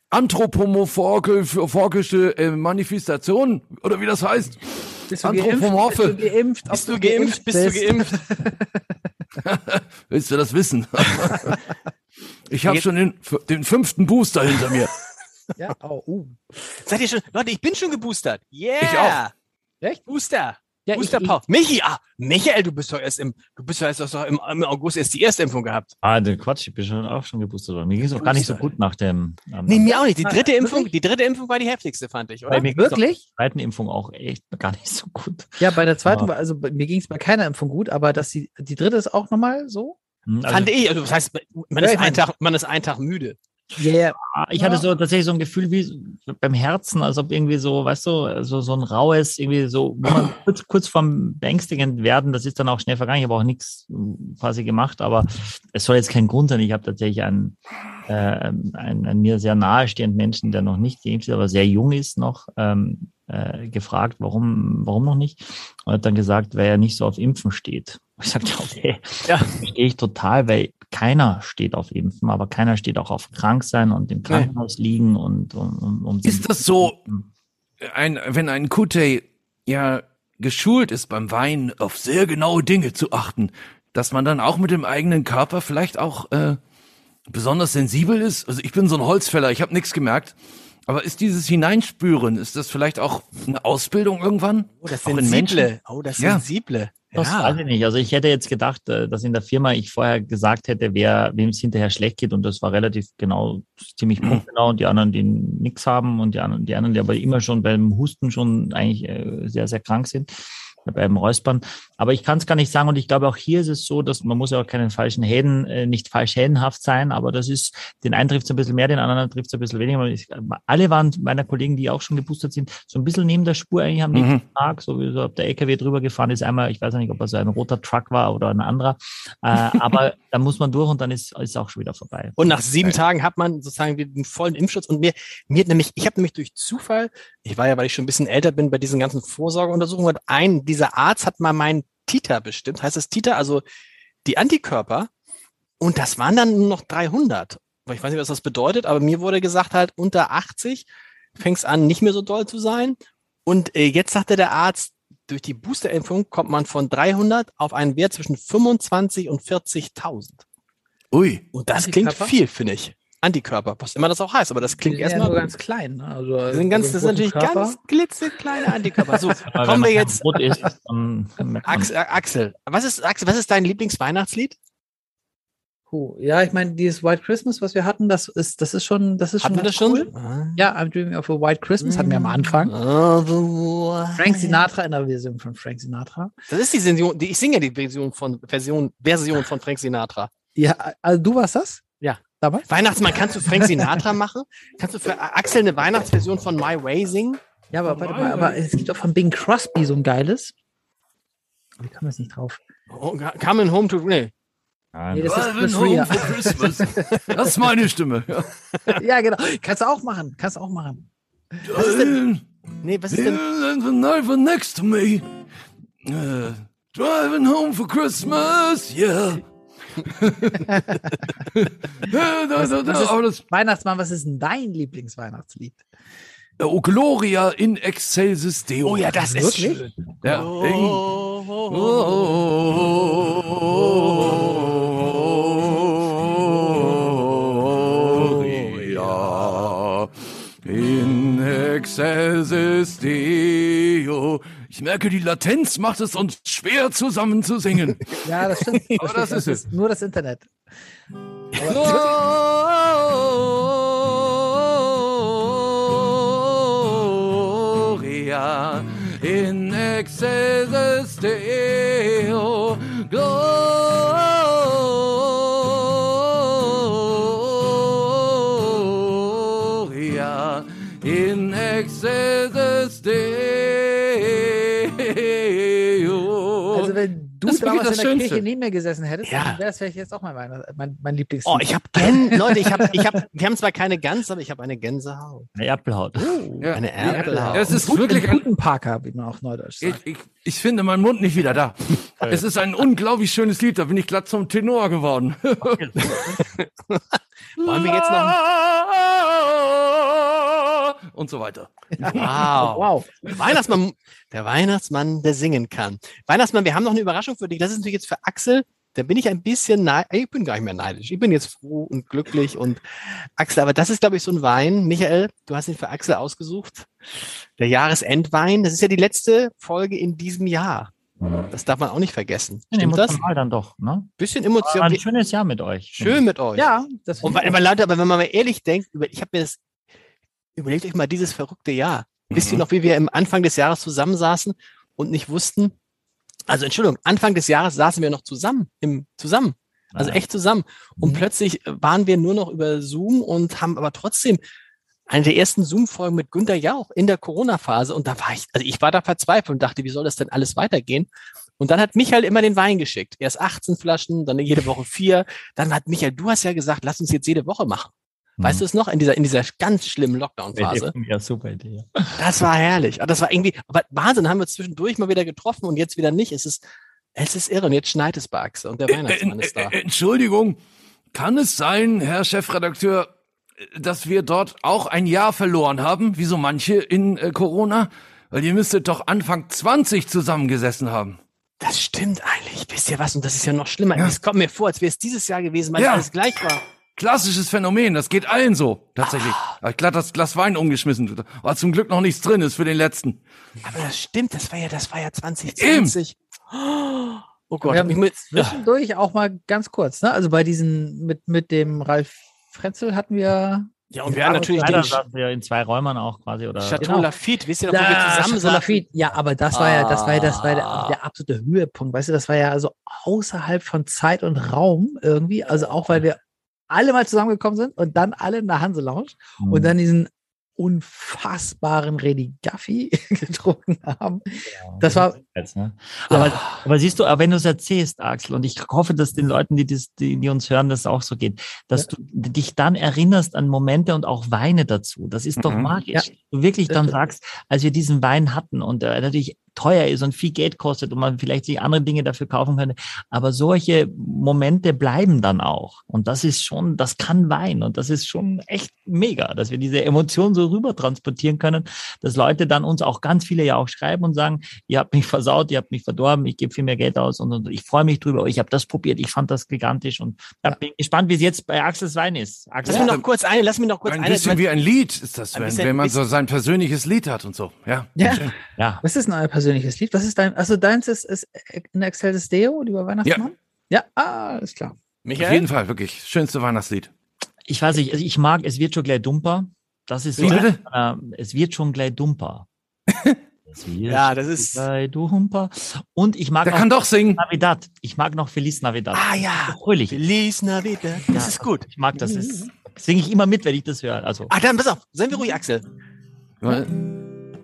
anthropomorphische äh, Manifestation, oder wie das heißt. Bist du geimpft? Anthropomorphe. Bist du geimpft? Bist du geimpft? Bist du geimpft? Willst du das wissen? ich habe schon den, den fünften Booster hinter mir. Ja, oh, uh. Seid ihr schon? Leute, ich bin schon geboostert. Yeah! Ich auch. Echt? Booster. Ja, ich- Power. Michi, ah, Michael, du bist doch erst im, du bist doch erst doch im, im August erst die erste Impfung gehabt. Ah, der Quatsch, ich bin schon auch schon geboostert worden. Mir ging es auch gar nicht so gut nach dem. Ähm, Nee, mir auch nicht. Die dritte Impfung, wirklich? die dritte Impfung war die heftigste, fand ich, bei oder? mir ging's auch Wirklich? der zweiten Impfung auch echt gar nicht so gut. Ja, bei der zweiten, Aber- war, also bei- mir ging es bei keiner Impfung gut, aber dass die, die dritte ist auch nochmal so? Hm, Also, Fand ich. Also, das heißt, man Ja, ist, ich ein mein- Tag, man ist einen Tag müde. Ja, yeah. Ah, Ich hatte so tatsächlich so ein Gefühl wie beim Herzen, als ob irgendwie so, weißt du, so, so ein raues, irgendwie so, wo man kurz, kurz vorm beängstigend werden, das ist dann auch schnell vergangen. Ich habe auch nichts mm, quasi gemacht, aber es soll jetzt kein Grund sein. Ich habe tatsächlich einen, äh, einen, einen mir sehr nahestehenden Menschen, der noch nicht geimpft ist, aber sehr jung ist noch, ähm, äh, gefragt, warum, warum noch nicht? Und hat dann gesagt, weil er nicht so auf Impfen steht. Ich sagte, okay, Ja. verstehe ich total, weil keiner steht auf Impfen, aber keiner steht auch auf krank sein und im Krankenhaus liegen und um, um, um Ist das so, ein, wenn ein Kute ja geschult ist beim Wein auf sehr genaue Dinge zu achten, dass man dann auch mit dem eigenen Körper vielleicht auch äh, besonders sensibel ist? Also ich bin so ein Holzfäller, ich habe nichts gemerkt. Aber ist dieses Hineinspüren, ist das vielleicht auch eine Ausbildung irgendwann? Oh, das Menschen? Sensible. Oh, das Ja. Sensible. Das weiß ich nicht. Also ich hätte jetzt gedacht, äh, dass in der Firma ich vorher gesagt hätte, wer wem es hinterher schlecht geht und das war relativ genau, ziemlich punktgenau und die anderen, die nichts haben und die anderen, die anderen, die aber immer schon beim Husten schon eigentlich äh, sehr, sehr krank sind, beim Räuspern. Aber ich kann es gar nicht sagen und ich glaube auch hier ist es so, dass man muss ja auch keinen falschen Häden, äh, nicht falsch hädenhaft sein, aber das ist, den einen trifft es ein bisschen mehr, den anderen trifft es ein bisschen weniger. Ich, alle waren meiner Kollegen, die auch schon geboostert sind, so ein bisschen neben der Spur eigentlich am nächsten Mhm. Tag, so wie so ob der LKW drüber gefahren ist. Einmal, ich weiß nicht, ob er so ein roter Truck war oder ein anderer. Äh, aber da muss man durch und dann ist ist auch schon wieder vorbei. Und nach sieben Tagen hat man sozusagen den vollen Impfschutz. Und mir, mir nämlich, ich habe nämlich durch Zufall, ich war ja, weil ich schon ein bisschen älter bin, bei diesen ganzen Vorsorgeuntersuchungen, hat ein, dieser Arzt hat mal meinen Titer bestimmt. Heißt das Titer, also die Antikörper. Und das waren dann nur noch 300. ich weiß nicht, was das bedeutet, aber mir wurde gesagt halt, unter 80 fängst an, nicht mehr so doll zu sein. Und äh, jetzt sagte der Arzt, durch die Boosterimpfung kommt man von 300 auf einen Wert zwischen 25 und 40.000. Ui. Und das klingt viel, finde ich. Antikörper, was immer das auch heißt, aber das Die klingt ja erstmal. nur ganz klein. Ne? Also, das sind, ganz, das sind natürlich ganz klitzekleine Antikörper. So, Aber kommen wir jetzt. Man- Axel, Axel, was ist, Axel, was ist dein Lieblingsweihnachtslied? Puh. Ja, ich meine, dieses White Christmas, was wir hatten, das ist, das ist schon, das ist Hatten wir schon. das cool. schon? Ja, I'm Dreaming of a White Christmas hatten wir am Anfang. Frank Frank Sinatra in der Version von Frank Sinatra. Das ist die Version, die, ich singe ja die Version von, Version, Version von Frank Sinatra. Ja, also du warst das? Dabei? Weihnachtsmann, kannst du Frank Sinatra machen? Kannst du für Axel eine Weihnachtsversion von My Way singen? Ja, aber warte mal, aber es gibt auch von Bing Crosby so ein geiles. Wie kam das nicht drauf? Oh, Coming Home to, nee. Nee, das ist Driving Chris home for Christmas. Das ist meine Stimme. Ja. Ja, genau. Kannst du auch machen. Kannst du auch machen. Was ist denn, nee, was ist denn, the knife next to me. Uh, driving home for Christmas, yeah. Ja, da, da, da, was ist- aber das, Weihnachtsmann, was ist denn dein Lieblingsweihnachtslied? oh, Gloria in excelsis Deo. oh ja, das ist schön. Ja, oh, Gloria in excelsis Deo. Ich merke, die Latenz macht es uns schwer zusammen zu singen. Ja, das stimmt. Das, Aber stimmt. das ist es. Nur das Internet. Gloria in excelsis Deo. Gloria in excelsis Deo. Du Das damals in das der Schönste. Kirche neben mir gesessen hättest, Ja. wäre es vielleicht jetzt auch mein, Weihnachts- mein, mein Lieblingslied. Oh, ich habe Leute, ich habe, ich habe, wir haben zwar keine Gans, aber ich habe eine Gänsehaut. Eine Erpelhaut. Ja. Eine Erpelhaut. Es ist Guten- wirklich ein Parker, wie man auch neudeutsch Ich, sagt. ich, ich finde meinen Mund nicht wieder da. Es ist ein unglaublich schönes Lied, da bin ich glatt zum Tenor geworden. Wollen wir jetzt noch, Und so weiter. wow. Wow. Weihnachtsmann, der Weihnachtsmann, der singen kann. Weihnachtsmann, wir haben noch eine Überraschung für dich. Das ist natürlich jetzt für Axel. Da bin ich ein bisschen neidisch. Ich bin gar nicht mehr neidisch. Ich bin jetzt froh und glücklich und Axel, aber das ist, glaube ich, so ein Wein. Michael, du hast ihn für Axel ausgesucht. Der Jahresendwein. Das ist ja die letzte Folge in diesem Jahr. Das darf man auch nicht vergessen. Stimmt das? Emotional dann doch, ne? Bisschen War Emotion. ein schönes Jahr mit euch. Schön mit euch. Ja, das Und weil, aber Leute, aber wenn man mal ehrlich denkt, ich habe mir das, überlegt euch mal dieses verrückte Jahr. Wisst ihr noch, wie wir im Anfang des Jahres zusammensaßen und nicht wussten, also Entschuldigung, Anfang des Jahres saßen wir noch zusammen, im, zusammen, also echt zusammen. Und Mhm. plötzlich waren wir nur noch über Zoom und haben aber trotzdem eine der ersten Zoom-Folgen mit Günter Jauch in der Corona-Phase. Und da war ich, also ich war da verzweifelt und dachte, wie soll das denn alles weitergehen? Und dann hat Michael immer den Wein geschickt. Erst 18 Flaschen, dann jede Woche vier. Dann hat Michael, du hast ja gesagt, lass uns jetzt jede Woche machen. Weißt du es noch? In dieser, in dieser ganz schlimmen Lockdown-Phase. Ja, super Idee. Ja. Das war herrlich. Aber Das war irgendwie, aber Wahnsinn, haben wir zwischendurch mal wieder getroffen und jetzt wieder nicht. Es ist, es ist irre. Und jetzt schneit es bei Axel und der Weihnachtsmann Äh, ist da. Entschuldigung, kann es sein, Herr Chefredakteur, dass wir dort auch ein Jahr verloren haben, wie so manche in äh, Corona? Weil ihr müsstet doch Anfang 20 zusammengesessen haben. Das stimmt eigentlich. Wisst ihr was? Und das ist ja noch schlimmer. Ja. Es kommt mir vor, als wäre es dieses Jahr gewesen, weil Ja. alles gleich war. Klassisches Phänomen, das geht allen so, tatsächlich. Hab ich glatt das Glas Wein umgeschmissen. War zum Glück noch nichts drin ist für den letzten. Aber das stimmt, das war ja, das war ja 2020. Oh Gott, Wir haben ich muss, Zwischendurch auch mal ganz kurz, ne? Also bei diesen, mit, mit dem Ralf Frenzel hatten wir. ja, und wir haben natürlich Leider den saßen wir in zwei Räumen auch quasi. Oder Chateau genau. Lafitte, wisst ihr noch, wo wir Ja, zusammen Chateau? Lafitte. Ja, aber das war ja, das war ja, das war ja Ah. der, der absolute Höhepunkt. Weißt du, das war ja also außerhalb von Zeit und Raum irgendwie. Also auch, weil wir alle mal zusammengekommen sind und dann alle in der Hanse Lounge Mhm. und dann diesen unfassbaren Redi Gaffi getrunken haben. das war- Jetzt, ne? aber, aber siehst du, aber wenn du es erzählst, Axel, und ich hoffe, dass den Leuten, die, das, die, die uns hören, das auch so geht, dass du dich dann erinnerst an Momente und auch Weine dazu. Das ist doch Mhm. magisch. Ja. Du wirklich dann sagst, als wir diesen Wein hatten und äh, natürlich teuer ist und viel Geld kostet und man vielleicht sich andere Dinge dafür kaufen könnte. Aber solche Momente bleiben dann auch. Und das ist schon, das kann Wein. Und das ist schon echt mega, dass wir diese Emotionen so rüber transportieren können, dass Leute dann uns auch ganz viele ja auch schreiben und sagen, ihr habt mich versaut, ihr habt mich verdorben, ich gebe viel mehr Geld aus und, und ich freue mich drüber. Ich habe das probiert, ich fand das gigantisch und ja. bin gespannt, wie es jetzt bei Axels Wein ist. Axel, lass mich noch kurz eine, lass mich noch kurz Ein eine. bisschen wie ein Lied ist das, wenn, bisschen- wenn man so sein persönliches Lied hat und so. Ja. Ja. Schön. ja. Was ist denn euer persönliches Lied? Was ist dein, also deins ist, ist ein Excelsis Deo, lieber Weihnachtsmann? Ja, ah, alles klar. Auf Michael? jeden Fall, wirklich. Schönste Weihnachtslied. Ich weiß nicht, also ich mag, es wird schon gleich dumper. Das ist so, Wie bitte? äh, es wird schon gleich dumper. Es wird Ja, das ist. dumper. Und ich mag Der noch kann doch singen. Navidad. Ich mag noch Feliz Navidad. Ah ja. Fröhlich. Feliz Navidad. Das Ja. ist gut. Ich mag das. das singe ich immer mit, wenn ich das höre. Also, Ah, dann pass auf. Seien wir ruhig, Axel.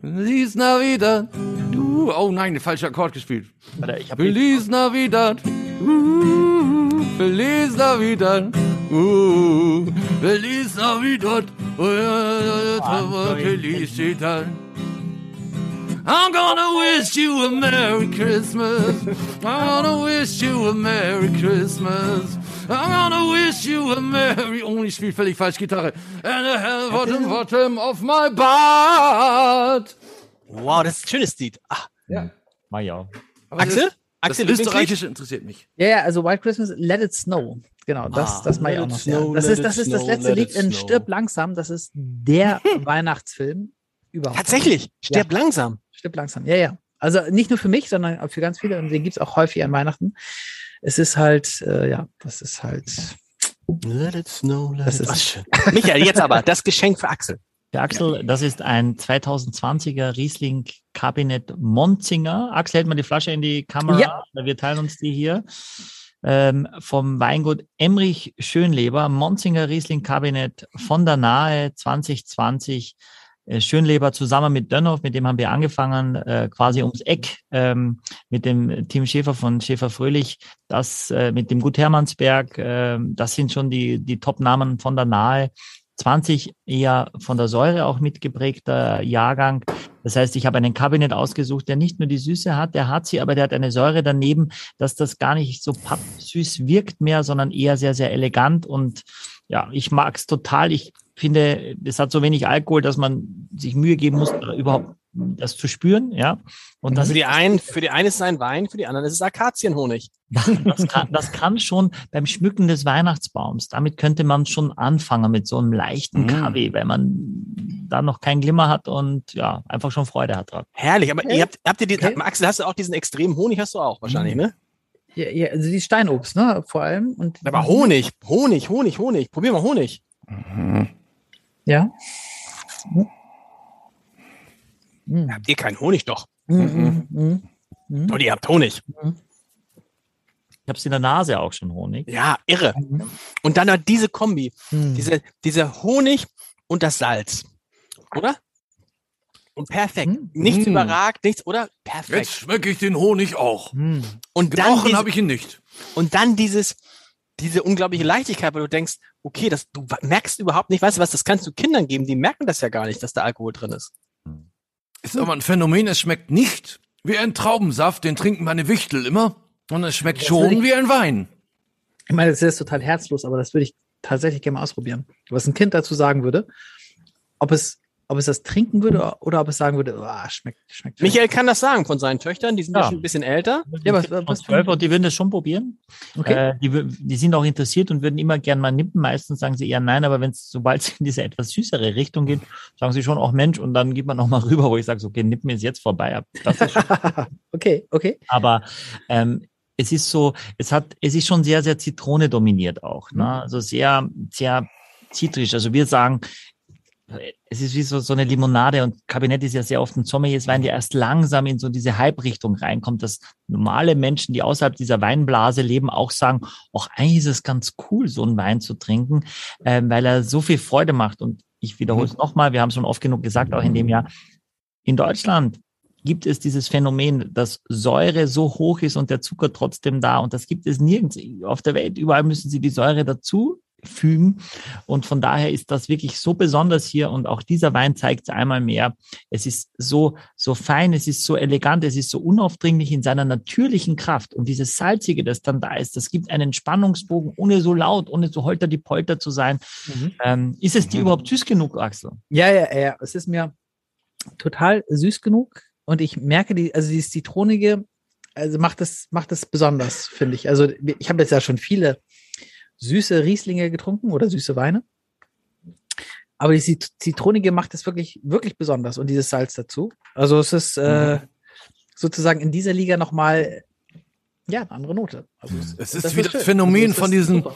Feliz Navidad. Du, oh nein, falscher Akkord gespielt. warte, ich habe Feliz Navidad. Uh, Feliz Navidad. Uh, Feliz Navidad. Uh, Felicidad. I'm gonna wish you a Merry Christmas. I'm gonna wish you a Merry Christmas. I'm gonna wish you a Merry... Oh, ich spiele völlig falsch Gitarre. And a hell bottom bottom of my butt. Wow, das ist ein schönes Lied. Ah, Mach ich auch. Aber Axel? Das, das Axel, Lieblingslied? Österreichische interessiert mich. Ja, ja, also White Christmas, Let It Snow. Genau, das, Ah, das mache ich Let auch it noch. snow, ja. Das let ist, it das ist das snow, letzte let Lied it in snow. Stirb langsam. Das ist der Weihnachtsfilm überhaupt. Tatsächlich. Stirb langsam. Stirb langsam. Ja, ja. Also nicht nur für mich, sondern auch für ganz viele. Und den gibt's auch häufig an Weihnachten. Es ist halt, äh, ja, das ist halt. Let it snow, let Das it ist-. Michael, jetzt aber das Geschenk für Axel. Der Axel, das ist ein 2020er Riesling Kabinett Monzinger. Axel, hält mal die Flasche in die Kamera. Ja. Wir teilen uns die hier. Ähm, vom Weingut Emrich Schönleber, Monzinger Riesling Kabinett von der Nahe 2020. Äh, Schönleber zusammen mit Dönhoff, mit dem haben wir angefangen, äh, quasi ums Eck ähm, mit dem Team Schäfer von Schäfer Fröhlich, das äh, mit dem Gut Hermannsberg, äh, das sind schon die, die Top-Namen von der Nahe. 20 eher von der Säure auch mitgeprägter Jahrgang. Das heißt, ich habe einen Kabinett ausgesucht, der nicht nur die Süße hat, der hat sie, aber der hat eine Säure daneben, dass das gar nicht so pappsüß wirkt mehr, sondern eher sehr, sehr elegant. Und ja, ich mag es total. Ich finde, es hat so wenig Alkohol, dass man sich Mühe geben muss, da überhaupt das zu spüren. Ja, und das für die einen, für die einen ist es ein Wein, für die anderen ist es Akazienhonig. das kann, das kann schon beim Schmücken des Weihnachtsbaums, damit könnte man schon anfangen mit so einem leichten Mm. Kaffee, weil man da noch kein Glimmer hat und ja, einfach schon Freude hat dran. Herrlich, aber Okay. ihr habt, habt ihr die, Okay. Axel, hast du auch diesen extremen Honig, hast du auch wahrscheinlich, ne? Ja, ja, also die Steinobst, ne? Vor allem. Und Aber Honig, Honig, Honig, Honig. Probier mal Honig. Ja. Mhm. Habt ihr keinen Honig doch? Mhm. Mhm. Mhm. Und ihr habt Honig. Ich habe es in der Nase auch schon Honig. Ja, irre. Mhm. Und dann hat diese Kombi, Mhm. diese, dieser Honig und das Salz. Oder? Und perfekt. Mhm. Nichts Mhm. überragt, nichts, oder? Jetzt Perfekt. schmecke ich den Honig auch. Mhm. Und dann, Gerochen habe ich ihn nicht. und dann dieses, diese unglaubliche Leichtigkeit, weil du denkst, okay, das, du merkst überhaupt nicht, weißt du was, das kannst du Kindern geben, die merken das ja gar nicht, dass da Alkohol drin ist. Ist aber ein Phänomen, es schmeckt nicht wie ein Traubensaft, den trinken meine Wichtel immer. Und es schmeckt Das schon ich- wie ein Wein. Ich meine, das ist total herzlos, aber das würde ich tatsächlich gerne mal ausprobieren. Was ein Kind dazu sagen würde, ob es, ob es das trinken würde oder ob es sagen würde, oh, schmeckt, schmeckt. Michael kann das sagen von seinen Töchtern, die sind ja, Ja. schon ein bisschen älter. Ja, was- was- schon zwölf und die würden das schon probieren. Okay. Äh, die, die sind auch interessiert und würden immer gern mal nippen. Meistens sagen sie eher nein, aber wenn es, sobald es in diese etwas süßere Richtung geht, sagen sie schon auch Mensch und dann geht man noch mal rüber, wo ich sage, so, okay, nippen ist jetzt vorbei. Das ist okay, okay. Aber ähm, es ist so, es hat, es ist schon sehr, sehr Zitrone dominiert auch. Mhm. Ne? Also sehr, sehr zitrisch. Also wir sagen, es ist wie so, so eine Limonade und Kabinett ist ja sehr oft ein Sommeliers Wein, der erst langsam in so diese Hype-Richtung reinkommt, dass normale Menschen, die außerhalb dieser Weinblase leben, auch sagen, ach, eigentlich ist es ganz cool, so einen Wein zu trinken, ähm, weil er so viel Freude macht. Und ich wiederhole es nochmal, wir haben es schon oft genug gesagt, auch in dem Jahr, in Deutschland gibt es dieses Phänomen, dass Säure so hoch ist und der Zucker trotzdem da. Und das gibt es nirgends auf der Welt. Überall müssen sie die Säure dazu fügen. Und von daher ist das wirklich so besonders hier. Und auch dieser Wein zeigt einmal mehr. Es ist so, so fein, es ist so elegant, es ist so unaufdringlich in seiner natürlichen Kraft. Und dieses Salzige, das dann da ist, das gibt einen Spannungsbogen, ohne so laut, ohne so holter die Polter zu sein. Mhm. Ähm, ist es dir mhm. überhaupt süß genug, Axel? Ja, ja, ja. Es ist mir total süß genug. Und ich merke die, also dieses Zitronige, also macht es, macht es besonders, finde ich. Also ich habe jetzt ja schon viele süße Rieslinge getrunken oder süße Weine. Aber die Zitronige macht es wirklich, wirklich besonders und dieses Salz dazu. Also es ist äh, mhm. sozusagen in dieser Liga nochmal ja, eine andere Note. Also es, es ist das wie das Phänomen also von diesen, super.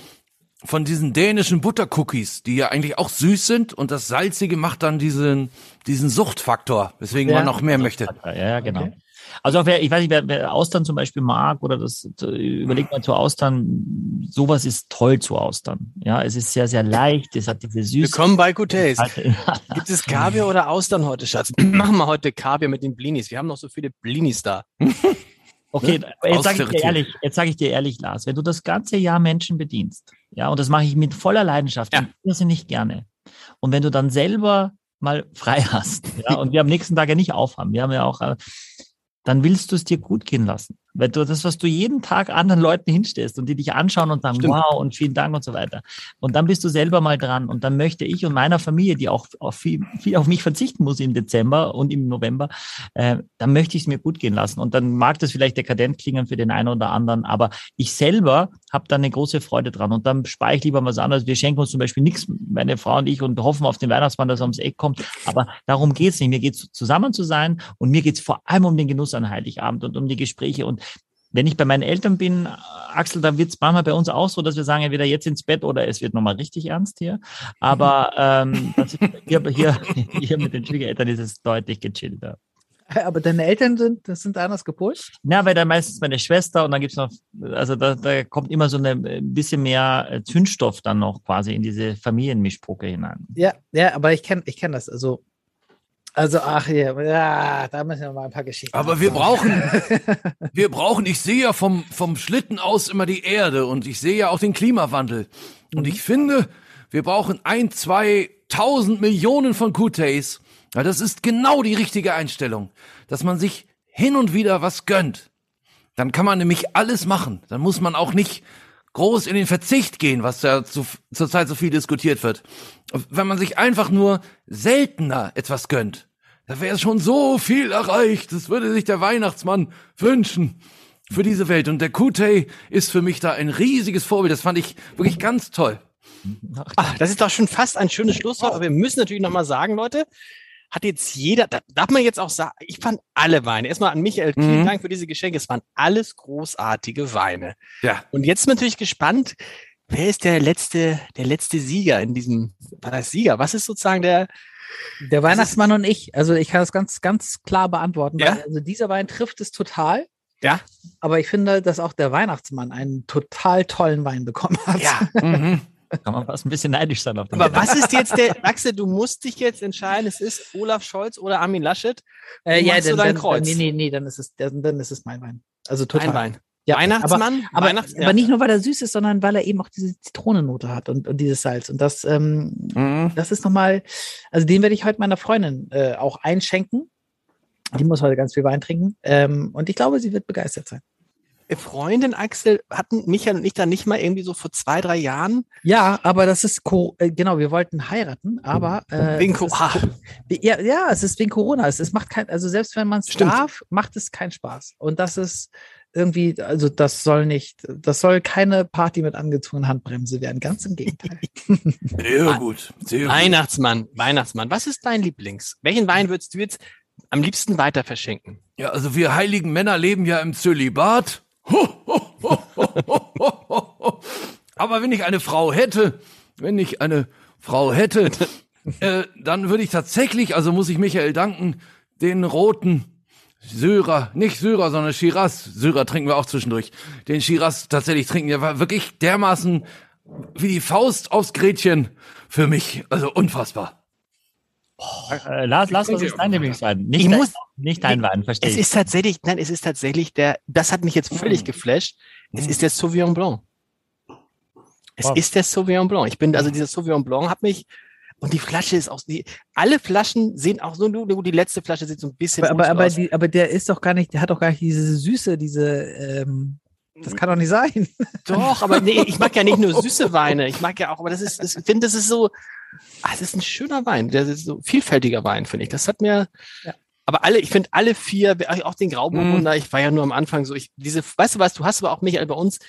von diesen dänischen Buttercookies, die ja eigentlich auch süß sind und das Salzige macht dann diesen, diesen Suchtfaktor, weswegen ja. man noch mehr möchte. Ja, genau. Okay. Also auch wer, ich weiß nicht, wer, wer Austern zum Beispiel mag oder das überlegt mal zu Austern, sowas ist toll zu Austern. Ja, es ist sehr, sehr leicht, es hat diese Süße. Willkommen bei Good Taste. Gibt es Kaviar oder Austern heute, Schatz? Machen wir heute Kaviar mit den Blinis. Wir haben noch so viele Blinis da. Okay, ne? jetzt sage ich dir ehrlich, jetzt sage ich dir ehrlich, Lars, wenn du das ganze Jahr Menschen bedienst, ja, und das mache ich mit voller Leidenschaft, ja. das nicht gerne. Und wenn du dann selber mal frei hast, ja, und wir am nächsten Tag ja nicht aufhaben, wir haben ja auch, äh, dann willst du es dir gut gehen lassen. Weil du das, was du jeden Tag anderen Leuten hinstellst und die dich anschauen und sagen, Stimmt. wow und vielen Dank und so weiter. Und dann bist du selber mal dran. Und dann möchte ich und meiner Familie, die auch auf viel, viel auf mich verzichten muss im Dezember und im November, äh, dann möchte ich es mir gut gehen lassen. Und dann mag das vielleicht dekadent klingen für den einen oder anderen, aber ich selber habe da eine große Freude dran. Und dann spare ich lieber was anderes. Wir schenken uns zum Beispiel nichts, meine Frau und ich, und hoffen auf den Weihnachtsmann, dass er ums Eck kommt. Aber darum geht's nicht. Mir geht's zusammen zu sein und mir geht's vor allem um den Genuss an Heiligabend und um die Gespräche. Und wenn ich bei meinen Eltern bin, Axel, dann wird es manchmal bei uns auch so, dass wir sagen, entweder jetzt ins Bett oder es wird nochmal richtig ernst hier. Aber ähm, hier, hier, hier mit den Schwiegereltern ist es deutlich gechillter. Aber deine Eltern sind, das sind anders gepusht? Ja, weil dann meistens meine Schwester und dann gibt's noch, also da, da kommt immer so eine, ein bisschen mehr äh, Zündstoff dann noch quasi in diese Familienmischbrucke hinein. Ja, ja, aber ich kenne ich kenn das. Also also, ach ja, ja, da müssen wir mal ein paar Geschichten. Aber wir brauchen, wir brauchen, ich sehe ja vom, vom Schlitten aus immer die Erde und ich sehe ja auch den Klimawandel. Und ich finde, wir brauchen ein, zwei, tausend Millionen von Q-Tays. Ja, das ist genau die richtige Einstellung, dass man sich hin und wieder was gönnt. Dann kann man nämlich alles machen. Dann muss man auch nicht groß in den Verzicht gehen, was ja zu, zurzeit so viel diskutiert wird. Wenn man sich einfach nur seltener etwas gönnt, da wäre schon so viel erreicht. Das würde sich der Weihnachtsmann wünschen für diese Welt. Und der Kutei ist für mich da ein riesiges Vorbild. Das fand ich wirklich ganz toll. Ach, das ist doch schon fast ein schönes Schlusswort. Aber wir müssen natürlich nochmal sagen, Leute, hat jetzt jeder, da darf man jetzt auch sagen, ich fand alle Weine. Erstmal an Michael, vielen mhm. Dank für diese Geschenke. Es waren alles großartige Weine. Ja. Und jetzt natürlich gespannt, wer ist der letzte, der letzte Sieger in diesem, war das Sieger? Was ist sozusagen der, der Weihnachtsmann und ich, also ich kann das ganz, ganz klar beantworten. Ja? also dieser Wein trifft es total. Ja. Aber ich finde, dass auch der Weihnachtsmann einen total tollen Wein bekommen hat. Ja. Mhm. Kann man fast ein bisschen neidisch sein auf den Aber was ist jetzt der, Axel, du musst dich jetzt entscheiden, es ist Olaf Scholz oder Armin Laschet? Äh, ja, dann, dein Kreuz? nee, nee, nee, dann ist es, dann, dann ist es mein Wein. Also total. Mein Wein. Ja, Weihnachtsmann? Aber, Weihnachts aber, ja. aber, nicht nur, weil er süß ist, sondern weil er eben auch diese Zitronennote hat und, und dieses Salz. Und das, ähm, mhm. das ist nochmal, also den werde ich heute meiner Freundin äh, auch einschenken. Die muss heute ganz viel Wein trinken. Ähm, und ich glaube, sie wird begeistert sein. Freundin Axel hatten Michael und ich da nicht mal irgendwie so vor zwei, drei Jahren. Ja, aber das ist äh, genau, wir wollten heiraten, aber äh, wegen Corona. Ja, ja, es ist wegen Corona. Es, es macht kein, also selbst wenn man es darf, macht es keinen Spaß. Und das ist irgendwie, also das soll nicht, das soll keine Party mit angezogenen Handbremse werden. Ganz im Gegenteil. Sehr gut. Sehr gut. Weihnachtsmann, Weihnachtsmann. Was ist dein Lieblings? Welchen Wein würdest du jetzt am liebsten weiter verschenken? Ja, also wir heiligen Männer leben ja im Zölibat. Aber wenn ich eine Frau hätte, wenn ich eine Frau hätte, äh, dann würde ich tatsächlich, also muss ich Michael danken, den roten Syrer, nicht Syrer, sondern Shiraz. Syrer trinken wir auch zwischendurch. Den Shiraz tatsächlich trinken. Der war wirklich dermaßen wie die Faust aufs Gretchen für mich. Also unfassbar. Äh, Lars, Lars, was ist dein Lieblingswein? Nicht, ich dein, muss, nicht dein Wein, verstehe Es ist tatsächlich, nein, es ist tatsächlich der, das hat mich jetzt völlig geflasht. Es ist der Sauvignon Blanc. Es Wow. ist der Sauvignon Blanc. Ich bin, also dieser Sauvignon Blanc hat mich, und die Flasche ist auch, die, alle Flaschen sehen auch so, nur nur die letzte Flasche sieht so ein bisschen Aber, aber, aber, aus. die, aber der ist doch gar nicht, der hat doch gar nicht diese Süße, diese, ähm, das kann doch nicht sein. Doch, aber nee, ich mag ja nicht nur süße Weine. Ich mag ja auch, aber das ist, das- ich finde, das ist so, ah, es ist ein schöner Wein. Der ist so vielfältiger Wein, finde ich. Das hat mir, Ja. aber alle, ich finde alle vier, auch den Grauburgunder, ich war ja nur am Anfang so, ich, diese, weißt du was, du hast aber auch, Michael, bei uns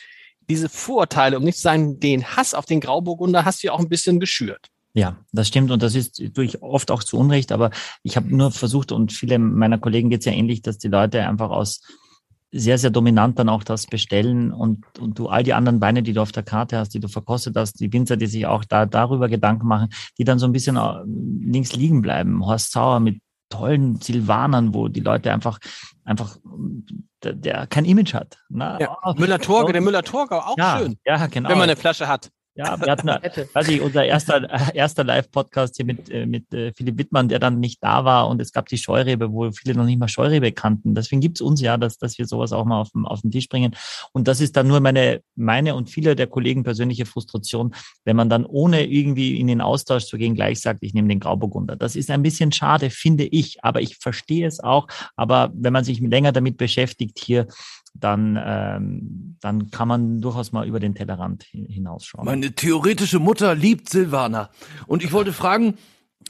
diese Vorurteile, um nicht zu sagen, den Hass auf den Grauburgunder hast du ja auch ein bisschen geschürt. Ja, das stimmt und das ist durch oft auch zu Unrecht, aber ich habe nur versucht und viele meiner Kollegen geht's ja ähnlich, dass die Leute einfach aus sehr, sehr dominant dann auch das bestellen und, und du all die anderen Weine, die du auf der Karte hast, die du verkostet hast, die Winzer, die sich auch da darüber Gedanken machen, die dann so ein bisschen äh, links liegen bleiben. Horst Sauer mit tollen Silvanern, wo die Leute einfach, einfach, der, der kein Image hat. Na, Ja. oh, Müller-Torge, der Müller-Torgau, auch ja, schön, Ja, genau. wenn man eine Flasche hat. Ja, wir hatten, weiß ich, unser erster, äh, erster Live-Podcast hier mit, äh, mit äh, Philipp Wittmann, der dann nicht da war und es gab die Scheurebe, wo viele noch nicht mal Scheurebe kannten. Deswegen gibt's uns ja, dass, dass wir sowas auch mal auf den, auf den Tisch bringen. Und das ist dann nur meine, meine und viele der Kollegen persönliche Frustration, wenn man dann ohne irgendwie in den Austausch zu gehen gleich sagt, ich nehme den Grauburgunder. Das ist ein bisschen schade, finde ich, aber ich verstehe es auch. Aber wenn man sich länger damit beschäftigt hier, dann, ähm, dann kann man durchaus mal über den Tellerrand hin- hinausschauen. Meine theoretische Mutter liebt Silvaner. Und ich wollte fragen,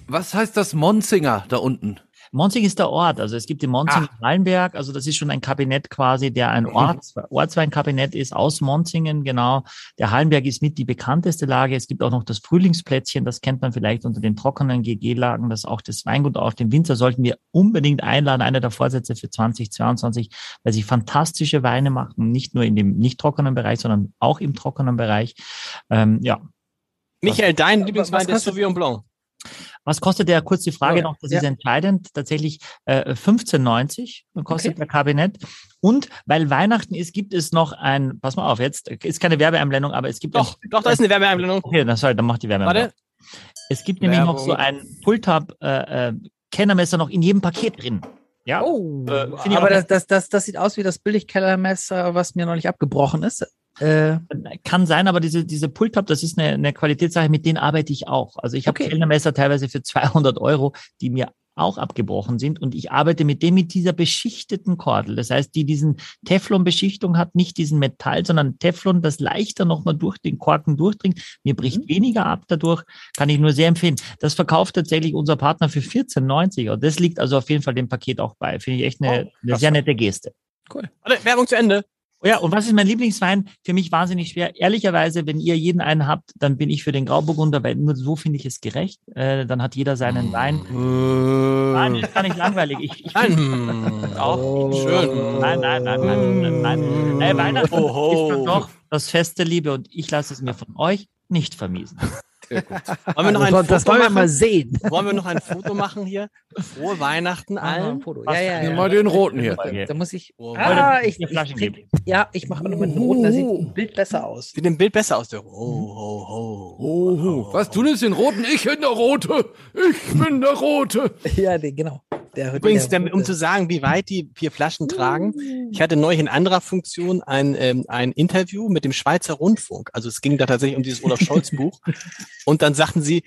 was heißt das Monsinger da unten? Monzing ist der Ort. Also es gibt den Monzing Ah. Hallenberg. Also das ist schon ein Kabinett quasi, der ein Orts, Ortsweinkabinett ist aus Monzingen, genau. Der Hallenberg ist mit die bekannteste Lage. Es gibt auch noch das Frühlingsplätzchen. Das kennt man vielleicht unter den trockenen GG-Lagen. Das ist auch das Weingut auf dem Winzer sollten wir unbedingt einladen. Einer der Vorsätze für 2022, weil sie fantastische Weine machen. Nicht nur in dem nicht trockenen Bereich, sondern auch im trockenen Bereich. Ähm, ja. Michael, dein Lieblingswein, kostet- Sauvignon Blanc. Was kostet der? Kurz die Frage Ja, noch, das ja. ist entscheidend. Tatsächlich äh, 15,90 kostet Okay. der Kabinett. Und weil Weihnachten ist, gibt es noch ein, pass mal auf, jetzt ist keine Werbeeinblendung, aber es gibt Doch, ein, doch, da ist eine Werbeeinblendung. Okay, dann, sorry, dann macht die Werbeeinblendung. Warte. Es gibt nämlich noch so Werbung. ein Pulltab äh, äh, Kennermesser noch in jedem Paket drin. Ja. Oh, Äh, aber das, das, das, das sieht aus wie das Billigkellermesser, was mir neulich abgebrochen ist. Äh, Kann sein, aber diese, diese Pulltab, das ist eine, eine Qualitätssache, mit denen arbeite ich auch. Also ich habe Okay. Kellnermesser teilweise für 200 Euro, die mir auch abgebrochen sind und ich arbeite mit dem mit dieser beschichteten Kordel. Das heißt, die diesen Teflon-Beschichtung hat, nicht diesen Metall, sondern Teflon, das leichter nochmal durch den Korken durchdringt. Mir bricht weniger ab dadurch, kann ich nur sehr empfehlen. Das verkauft tatsächlich unser Partner für 14,90 und das liegt also auf jeden Fall dem Paket auch bei. Finde ich echt eine, Oh, eine sehr nette Geste. Warte, Werbung zu Ende. Oh Ja, und was ist mein Lieblingswein? Für mich wahnsinnig schwer. Ehrlicherweise, wenn ihr jeden einen habt, dann bin ich für den Grauburgunder, weil nur so finde ich es gerecht. Äh, dann hat jeder seinen Wein. Nein, das ist gar nicht langweilig. Ich, ich Nein. auch Oh. Schön. Nein, nein, nein, nein, nein, nein. Äh, Weihnachten Oho. ist dann doch das Fest der Liebe und ich lasse es mir von euch nicht vermiesen. Wollen wir noch ein das, das Foto wollen wir mal sehen. Wollen wir noch ein Foto machen hier? Frohe Weihnachten wir ein allen. Foto. Ja, ja, ja. Mal den roten hier. Da muss ich. Oh, Ah, ich, ich, geben. ja, ich mache mal mit dem roten, da sieht ein Bild besser aus. Sieht im Bild besser aus. Der. Oh, ho, ho. Oh, was, du nimmst den roten? Ich bin der Rote. Ich bin der Rote. Ja, den, genau. Der, Übrigens, der, um zu sagen, wie weit die vier Flaschen tragen. Ich hatte neulich in anderer Funktion ein, ähm, ein Interview mit dem Schweizer Rundfunk. Also es ging da tatsächlich um dieses Olaf Scholz Buch. Und dann sagten sie,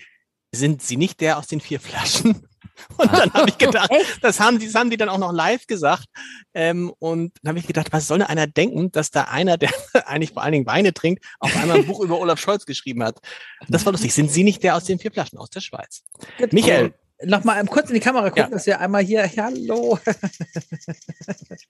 sind Sie nicht der aus den vier Flaschen? Und dann habe ich gedacht, das haben die, das haben die dann auch noch live gesagt. Ähm, und dann habe ich gedacht, was soll denn einer denken, dass da einer, der eigentlich vor allen Dingen Weine trinkt, auf einmal ein Buch über Olaf Scholz geschrieben hat. Das war lustig. Sind Sie nicht der aus den vier Flaschen aus der Schweiz? Michael, Nochmal kurz in die Kamera gucken, Ja. dass wir einmal hier. Hallo.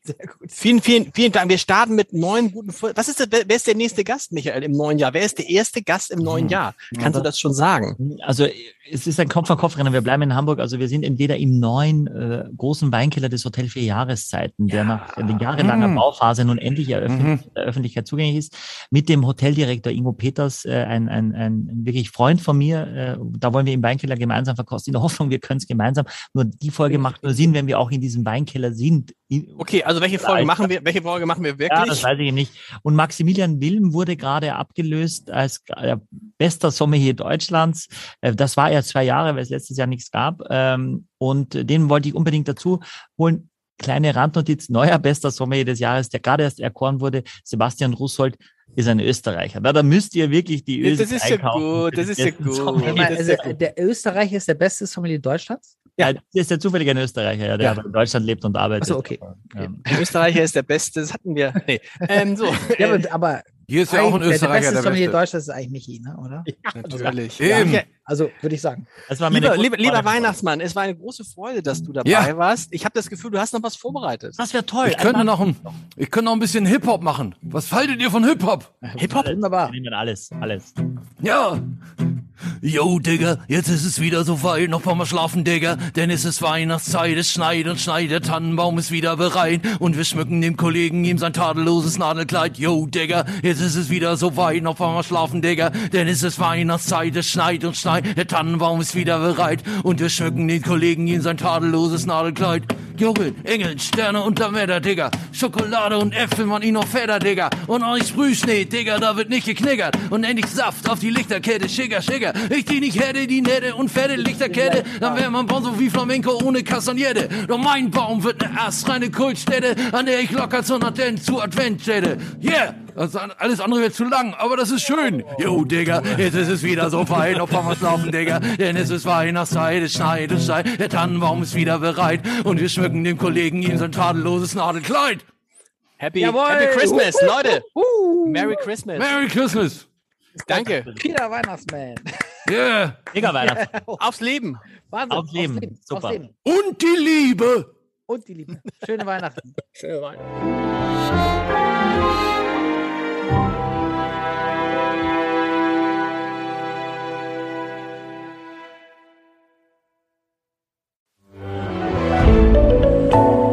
Sehr gut. Vielen, vielen, vielen Dank. Wir starten mit neun guten. Fol- Was ist das, wer ist der nächste Gast, Michael, im neuen Jahr? Wer ist der erste Gast im neuen Hm. Jahr? Kannst du das schon sagen? Also es ist ein Kopf-an-Kopf-Rennen. Wir bleiben in Hamburg. Also wir sind entweder im neuen äh, großen Weinkeller des Hotel Vier Jahreszeiten, der nach äh, jahrelanger Mhm. Bauphase nun endlich eröffnet, Mhm. der Öffentlichkeit zugänglich ist, mit dem Hoteldirektor Ingo Peters, äh, ein, ein, ein wirklich Freund von mir. Äh, da wollen wir im Weinkeller gemeinsam verkosten, in der Hoffnung, wir können es gemeinsam. Nur die Folge macht nur Sinn, wenn wir auch in diesem Weinkeller sind. In- Okay, also welche Folge machen wir? Welche Folge machen wir ja, wirklich? das weiß ich nicht. Und Maximilian Wilm wurde gerade abgelöst als äh, bester Sommelier Deutschlands. Äh, das war er zwei Jahre, weil es letztes Jahr nichts gab. Ähm, und den wollte ich unbedingt dazu holen. Kleine Randnotiz, neuer bester Sommelier des Jahres, der gerade erst erkoren wurde, Sebastian Russold, ist ein Österreicher. Na, da müsst ihr wirklich die Öse Das ist ja gut, das ist ja gut. Sommelier. Also, ja der Österreicher ist der beste Sommelier Deutschlands? Ja, das ist der zufällige ein Österreicher, ja, der Ja. aber in Deutschland lebt und arbeitet. Ach so, okay. Ja. Der Österreicher ist der Beste, das hatten wir. Nee. Ähm, so. Ja, aber, aber Hier ist ja auch ein der- Österreicher der der beste Sommelier Beste. Deutschlands ist eigentlich Michi, ne? oder? Natürlich. Eben. Also würde ich sagen. Das war meine Lieber, lieber, lieber. Weihnachtsmann, es war eine große Freude, dass du dabei Ja. warst. Ich habe das Gefühl, du hast noch was vorbereitet. Das wäre toll. Ich könnte Einmal- noch ein, ich könnte noch ein bisschen Hip-Hop machen. Was haltet ihr von Hip-Hop? Hip-Hop? Wunderbar. Wir nehmen alles, alles. Ja. Yo, Digga, jetzt ist es wieder so weit, noch mal schlafen, Digga, denn es ist Weihnachtszeit, es schneit und schneit, der Tannenbaum ist wieder bereit und wir schmücken dem Kollegen ihm sein tadelloses Nadelkleid. Yo, Digga, jetzt ist es wieder so weit, noch mal schlafen, Digga, denn es ist Weihnachtszeit, es schneit und schneit, der Tannenbaum ist wieder bereit und wir schmücken den Kollegen ihm sein tadelloses Nadelkleid. Jubel, Engel, Sterne unterm Wetter, Digga. Schokolade und Äpfel, man ihn noch fetter, Digga. Und auch nicht Sprühschnee, Digga, da wird nicht geknickert. Und endlich Saft auf die Lichterkette, schicker, schicker. Ich die nicht hätte, die nette und fette Lichterkette, dann wär mein Baum so wie Flamenco ohne Castagnette. Doch mein Baum wird ne astreine Kultstätte, an der ich locker zur Advent, zu Adventstätte. Yeah! Das, alles andere wird zu lang, aber das ist schön. Jo, Digga, jetzt ist es wieder so fein, auf was laufen, Digga. Denn es ist Weihnachtszeit, es schneit, es schneit, der Tannenbaum ist wieder bereit. Und wir schmücken dem Kollegen ihm sein tadelloses Nadelkleid. Happy, Jawohl. Happy Christmas, Leute. Uh, Merry Christmas. Merry Christmas. Danke. Peter Weihnachtsmann. Yeah. Mega Weihnachten. Aufs Leben. Wahnsinn. Aufs Leben. Super. Aufs Leben. Und die Liebe. Und die Liebe. Schöne Weihnachten.